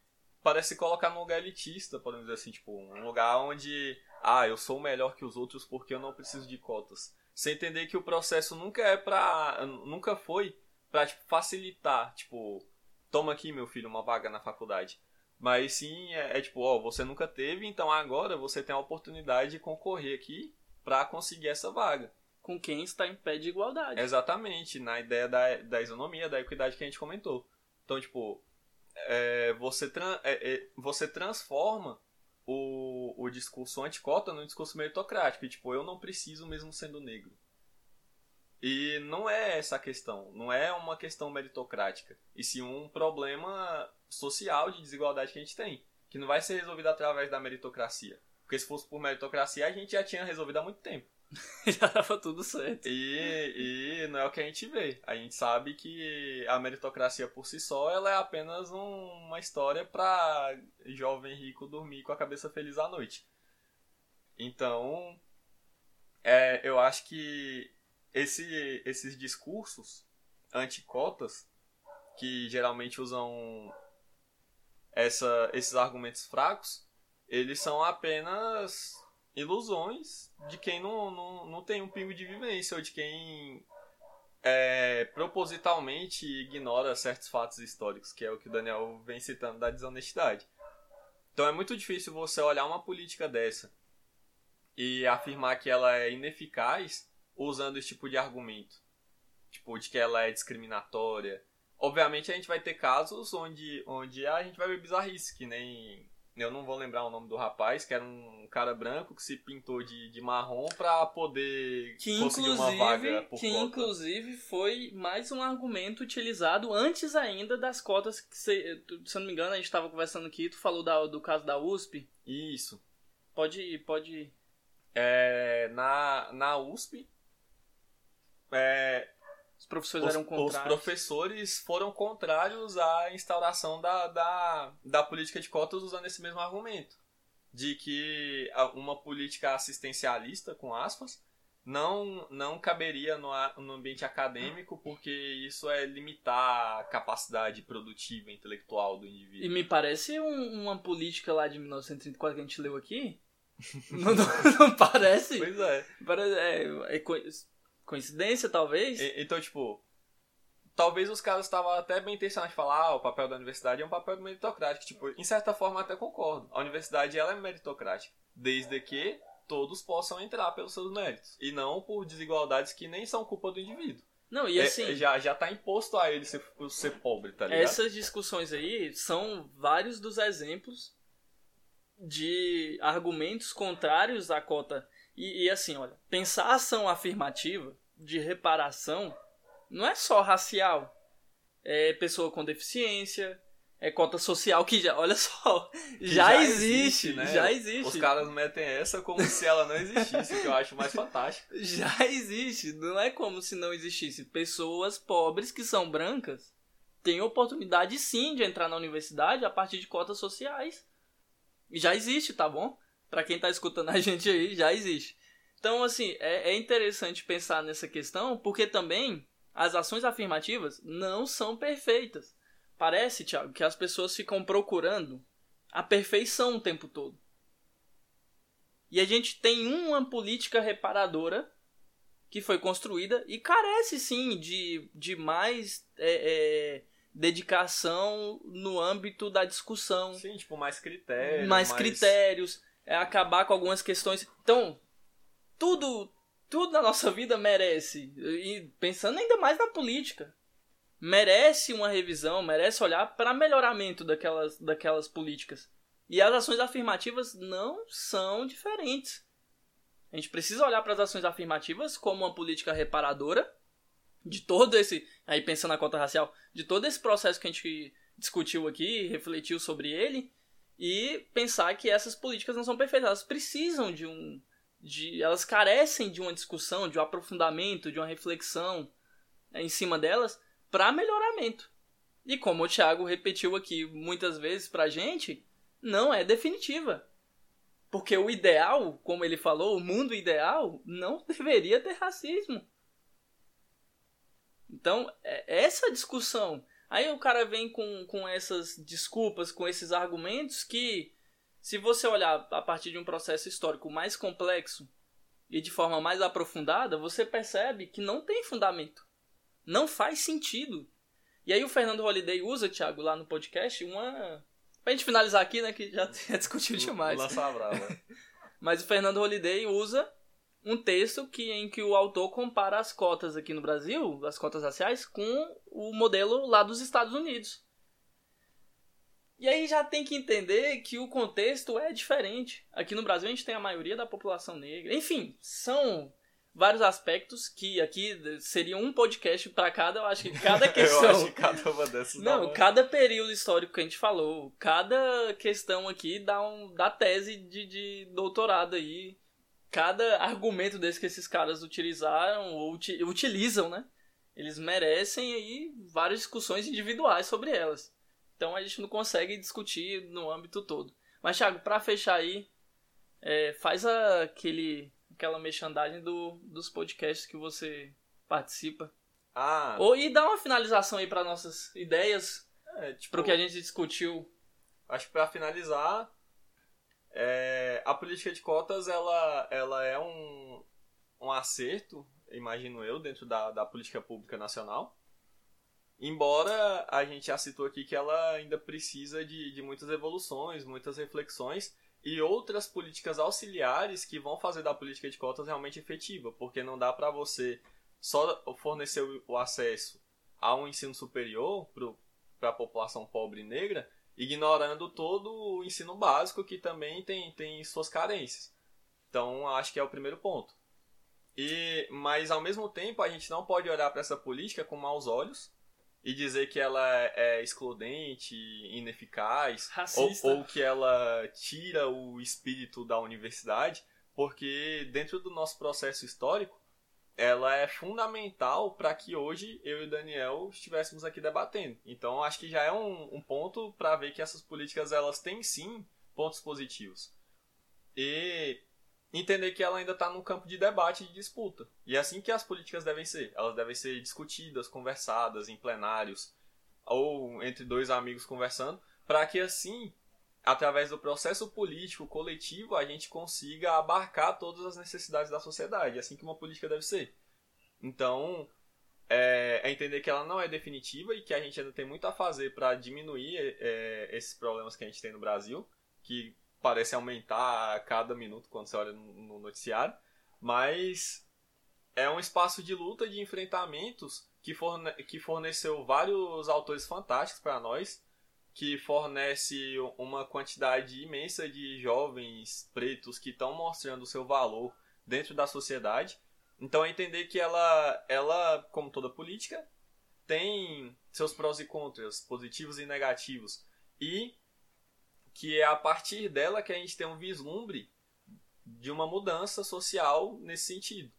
parece colocar num lugar elitista, podemos dizer assim, tipo, um lugar onde, ah, eu sou melhor que os outros porque eu não preciso de cotas. Sem entender que o processo nunca é pra. nunca foi pra tipo, facilitar, tipo, toma aqui, meu filho, uma vaga na faculdade. Mas sim, é, é tipo, ó, você nunca teve, então agora você tem a oportunidade de concorrer aqui para conseguir essa vaga. Com quem está em pé de igualdade. Exatamente, na ideia da, da isonomia, da equidade que a gente comentou. Então, tipo, é, você, tra é, é, você transforma o, o discurso anticota num discurso meritocrático. Tipo, eu não preciso mesmo sendo negro. E não é essa a questão. Não é uma questão meritocrática. E sim um problema social de desigualdade que a gente tem. Que não vai ser resolvido através da meritocracia. Porque se fosse por meritocracia, a gente já tinha resolvido há muito tempo. já tava tudo certo. E, e não é o que a gente vê. A gente sabe que a meritocracia por si só ela é apenas um, uma história para jovem rico dormir com a cabeça feliz à noite. Então, é, eu acho que esse, esses discursos anticotas, que geralmente usam essa, esses argumentos fracos, eles são apenas ilusões de quem não, não, não tem um pingo de vivência ou de quem é, propositalmente ignora certos fatos históricos, que é o que o Daniel vem citando da desonestidade. Então é muito difícil você olhar uma política dessa e afirmar que ela é ineficaz usando esse tipo de argumento. Tipo, de que ela é discriminatória. Obviamente a gente vai ter casos onde, onde a gente vai ver bizarrice, que nem eu não vou lembrar o nome do rapaz, que era um cara branco que se pintou de, de marrom pra poder que conseguir uma vaga por Que cota. inclusive foi mais um argumento utilizado antes ainda das cotas que, se, se eu não me engano, a gente estava conversando aqui, tu falou da, do caso da USP. Isso. Pode ir, pode ir. É, na, na USP, é, os professores os, eram contrários. Os professores foram contrários à instauração da, da, da política de cotas usando esse mesmo argumento. De que uma política assistencialista, com aspas, não, não caberia no, no ambiente acadêmico porque isso é limitar a capacidade produtiva intelectual do indivíduo. E me parece um, uma política lá de 1934 que a gente leu aqui. não, não, não, parece? Pois é. Parece, é, é Coincidência, talvez? E- então, tipo, talvez os caras estavam até bem intencionados de falar, ah, o papel da universidade é um papel meritocrático. Tipo, em certa forma até concordo. A universidade ela é meritocrática, desde que todos possam entrar pelos seus méritos e não por desigualdades que nem são culpa do indivíduo. Não, e É- assim, já já tá imposto a ele ser, ser pobre, tá ligado? essas discussões aí são vários dos exemplos de argumentos contrários à cota. E, e assim, olha, pensar a ação afirmativa de reparação não é só racial. É pessoa com deficiência, é cota social que já, olha só, já, já existe, existe, né? já existe. Os caras metem essa como se ela não existisse, que eu acho mais fantástico. Já existe, não é como se não existisse. Pessoas pobres que são brancas têm oportunidade sim de entrar na universidade a partir de cotas sociais. Já existe, tá bom? Pra quem tá escutando a gente aí, já existe. Então, assim, é, é interessante pensar nessa questão, porque também as ações afirmativas não são perfeitas. Parece, Thiago, que as pessoas ficam procurando a perfeição o tempo todo. E a gente tem uma política reparadora que foi construída e carece sim de, de mais é, é, dedicação no âmbito da discussão, Sim, tipo, mais critérios. mais critérios, é acabar com algumas questões. Então, tudo, tudo na nossa vida merece, e pensando ainda mais na política, merece uma revisão, merece olhar para melhoramento daquelas, daquelas políticas. E as ações afirmativas não são diferentes. A gente precisa olhar para as ações afirmativas como uma política reparadora de todo esse, aí pensando na cota racial, de todo esse processo que a gente discutiu aqui, refletiu sobre ele, e pensar que essas políticas não são perfeitas, elas precisam de um de elas carecem de uma discussão, de um aprofundamento, de uma reflexão né, em cima delas para melhoramento. E como o Thiago repetiu aqui muitas vezes pra gente, não é definitiva. Porque o ideal, como ele falou, o mundo ideal não deveria ter racismo. Então, é essa discussão. Aí o cara vem com, com essas desculpas, com esses argumentos que, se você olhar a partir de um processo histórico mais complexo e de forma mais aprofundada, você percebe que não tem fundamento. Não faz sentido. E aí o Fernando Holliday usa, Thiago, lá no podcast, uma. Pra gente finalizar aqui, né? Que já discutiu demais. Lança brava. Mas o Fernando Holliday usa um texto que, em que o autor compara as cotas aqui no Brasil, as cotas raciais, com o modelo lá dos Estados Unidos. E aí já tem que entender que o contexto é diferente. Aqui no Brasil a gente tem a maioria da população negra. Enfim, são vários aspectos que aqui seria um podcast para cada, eu acho que cada questão. eu acho que cada uma dessas Não, uma- cada período histórico que a gente falou, cada questão aqui dá um dá tese de, de doutorado aí. Cada argumento desse que esses caras utilizaram ou uti- utilizam, né? Eles merecem aí várias discussões individuais sobre elas. Então a gente não consegue discutir no âmbito todo. Mas, Thiago, pra fechar aí, é, faz aquele, aquela merchandising do, dos podcasts que você participa. Ah, Ou, e dá uma finalização aí para nossas ideias, é, tipo, pro que a gente discutiu. acho que pra finalizar, é, a política de cotas ela, ela é um, um acerto, imagino eu, dentro da, da política pública nacional. Embora a gente já citou aqui que ela ainda precisa de, de muitas evoluções, muitas reflexões e outras políticas auxiliares que vão fazer da política de cotas realmente efetiva, porque não dá para você só fornecer o, acesso a um ensino superior para a população pobre e negra, ignorando todo o ensino básico que também tem, tem suas carências. Então, acho que é o primeiro ponto. E, mas ao mesmo tempo, a gente não pode olhar para essa política com maus olhos e dizer que ela é excludente, ineficaz, ou, ou que ela tira o espírito da universidade, porque dentro do nosso processo histórico, ela é fundamental para que hoje eu e o Daniel estivéssemos aqui debatendo. Então acho que já é um, um ponto para ver que essas políticas elas têm sim pontos positivos. E entender que ela ainda está no campo de debate e de disputa. E é assim que as políticas devem ser. Elas devem ser discutidas, conversadas em plenários ou entre dois amigos conversando, para que assim, através do processo político coletivo, a gente consiga abarcar todas as necessidades da sociedade. Assim que uma política deve ser. Então, é, é, entender que ela não é definitiva e que a gente ainda tem muito a fazer para diminuir é, esses problemas que a gente tem no Brasil, que parece aumentar a cada minuto quando você olha no, no noticiário, mas é um espaço de luta, de enfrentamentos que, forne que forneceu vários autores fantásticos para nós, que fornece uma quantidade imensa de jovens pretos que estão mostrando o seu valor dentro da sociedade. Então é entender que ela, ela, como toda política, tem seus prós e contras, positivos e negativos. E que é a partir dela que a gente tem um vislumbre de uma mudança social nesse sentido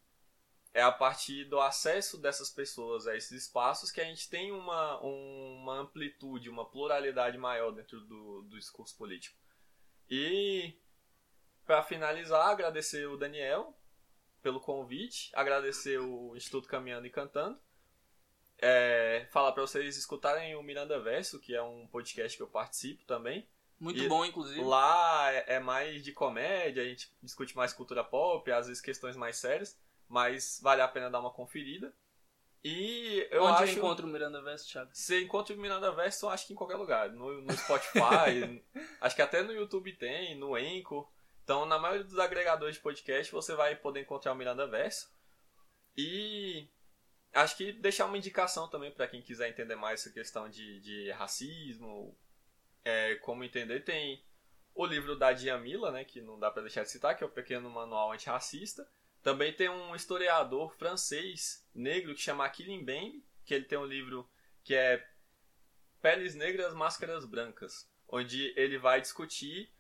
é a partir do acesso dessas pessoas a esses espaços que a gente tem uma, uma amplitude, uma pluralidade maior dentro do, do discurso político. E, para finalizar, agradecer o Daniel pelo convite, agradecer o Instituto Caminhando e Cantando, é, falar para vocês escutarem o Miranda Verso, que é um podcast que eu participo também. Muito e bom, inclusive. Lá é, é mais de comédia, a gente discute mais cultura pop, às vezes questões mais sérias mas vale a pena dar uma conferida. E eu Onde acho. eu encontro o Miranda Verso, Thiago? Você encontra o Miranda Verso, eu acho que em qualquer lugar. No, no Spotify, acho que até no YouTube tem, no Anchor. Então, na maioria dos agregadores de podcast, você vai poder encontrar o Miranda Verso. E acho que deixar uma indicação também para quem quiser entender mais essa questão de, de racismo, é, como entender. Tem o livro da Diamila, né, que não dá para deixar de citar, que é o Pequeno Manual Antirracista. Também tem um historiador francês negro que chama Aquilin Mbembe, que ele tem um livro que é Peles Negras, Máscaras Brancas, onde ele vai discutir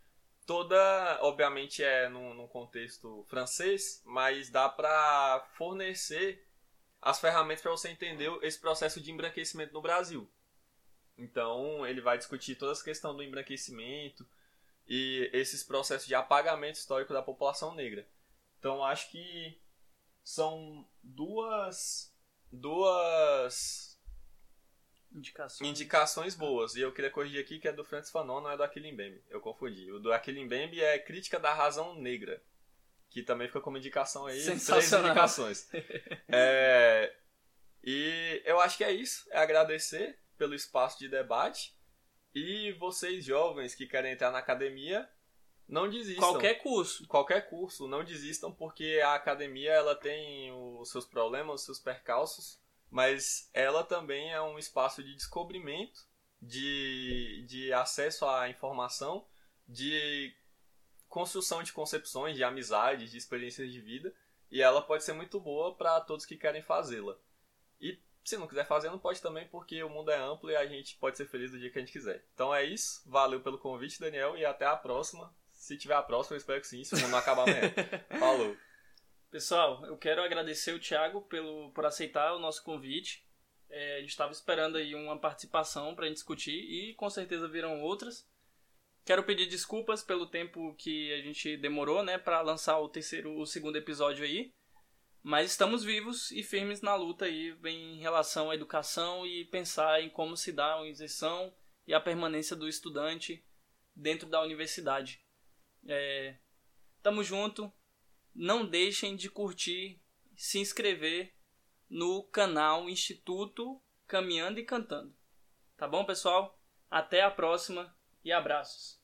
toda, obviamente é num, num contexto francês, mas dá para fornecer as ferramentas para você entender esse processo de embranquecimento no Brasil. Então, ele vai discutir toda essa questão do embranquecimento e esses processos de apagamento histórico da população negra. Então acho que são duas duas indicações. indicações boas. E eu queria corrigir aqui que é do Francis Fanon, não é do Aquilin Bembe. Eu confundi. O do Aquilin Bembe é Crítica da Razão Negra, que também fica como indicação aí, três indicações. é, e eu acho que é isso, é agradecer pelo espaço de debate. E vocês jovens que querem entrar na academia, não desistam. Qualquer curso. Qualquer curso, não desistam porque a academia ela tem os seus problemas, os seus percalços, mas ela também é um espaço de descobrimento, de, de acesso à informação, de construção de concepções, de amizades, de experiências de vida, e ela pode ser muito boa para todos que querem fazê-la. E se não quiser fazer, não pode também, porque o mundo é amplo e a gente pode ser feliz do dia que a gente quiser. Então é isso, valeu pelo convite, Daniel, e até a próxima. Se tiver a próxima, eu espero que sim, se não acabar amanhã. Falou. Pessoal, eu quero agradecer o Thiago pelo, por aceitar o nosso convite. É, a gente estava esperando aí uma participação para a gente discutir e com certeza virão outras. Quero pedir desculpas pelo tempo que a gente demorou, né, para lançar o terceiro, o segundo episódio aí. Mas estamos vivos e firmes na luta aí em relação à educação e pensar em como se dá a inserção e a permanência do estudante dentro da universidade. É, tamo junto. Não deixem de curtir, se inscrever no canal Instituto Caminhando e Cantando. Tá bom, pessoal? Até a próxima e abraços.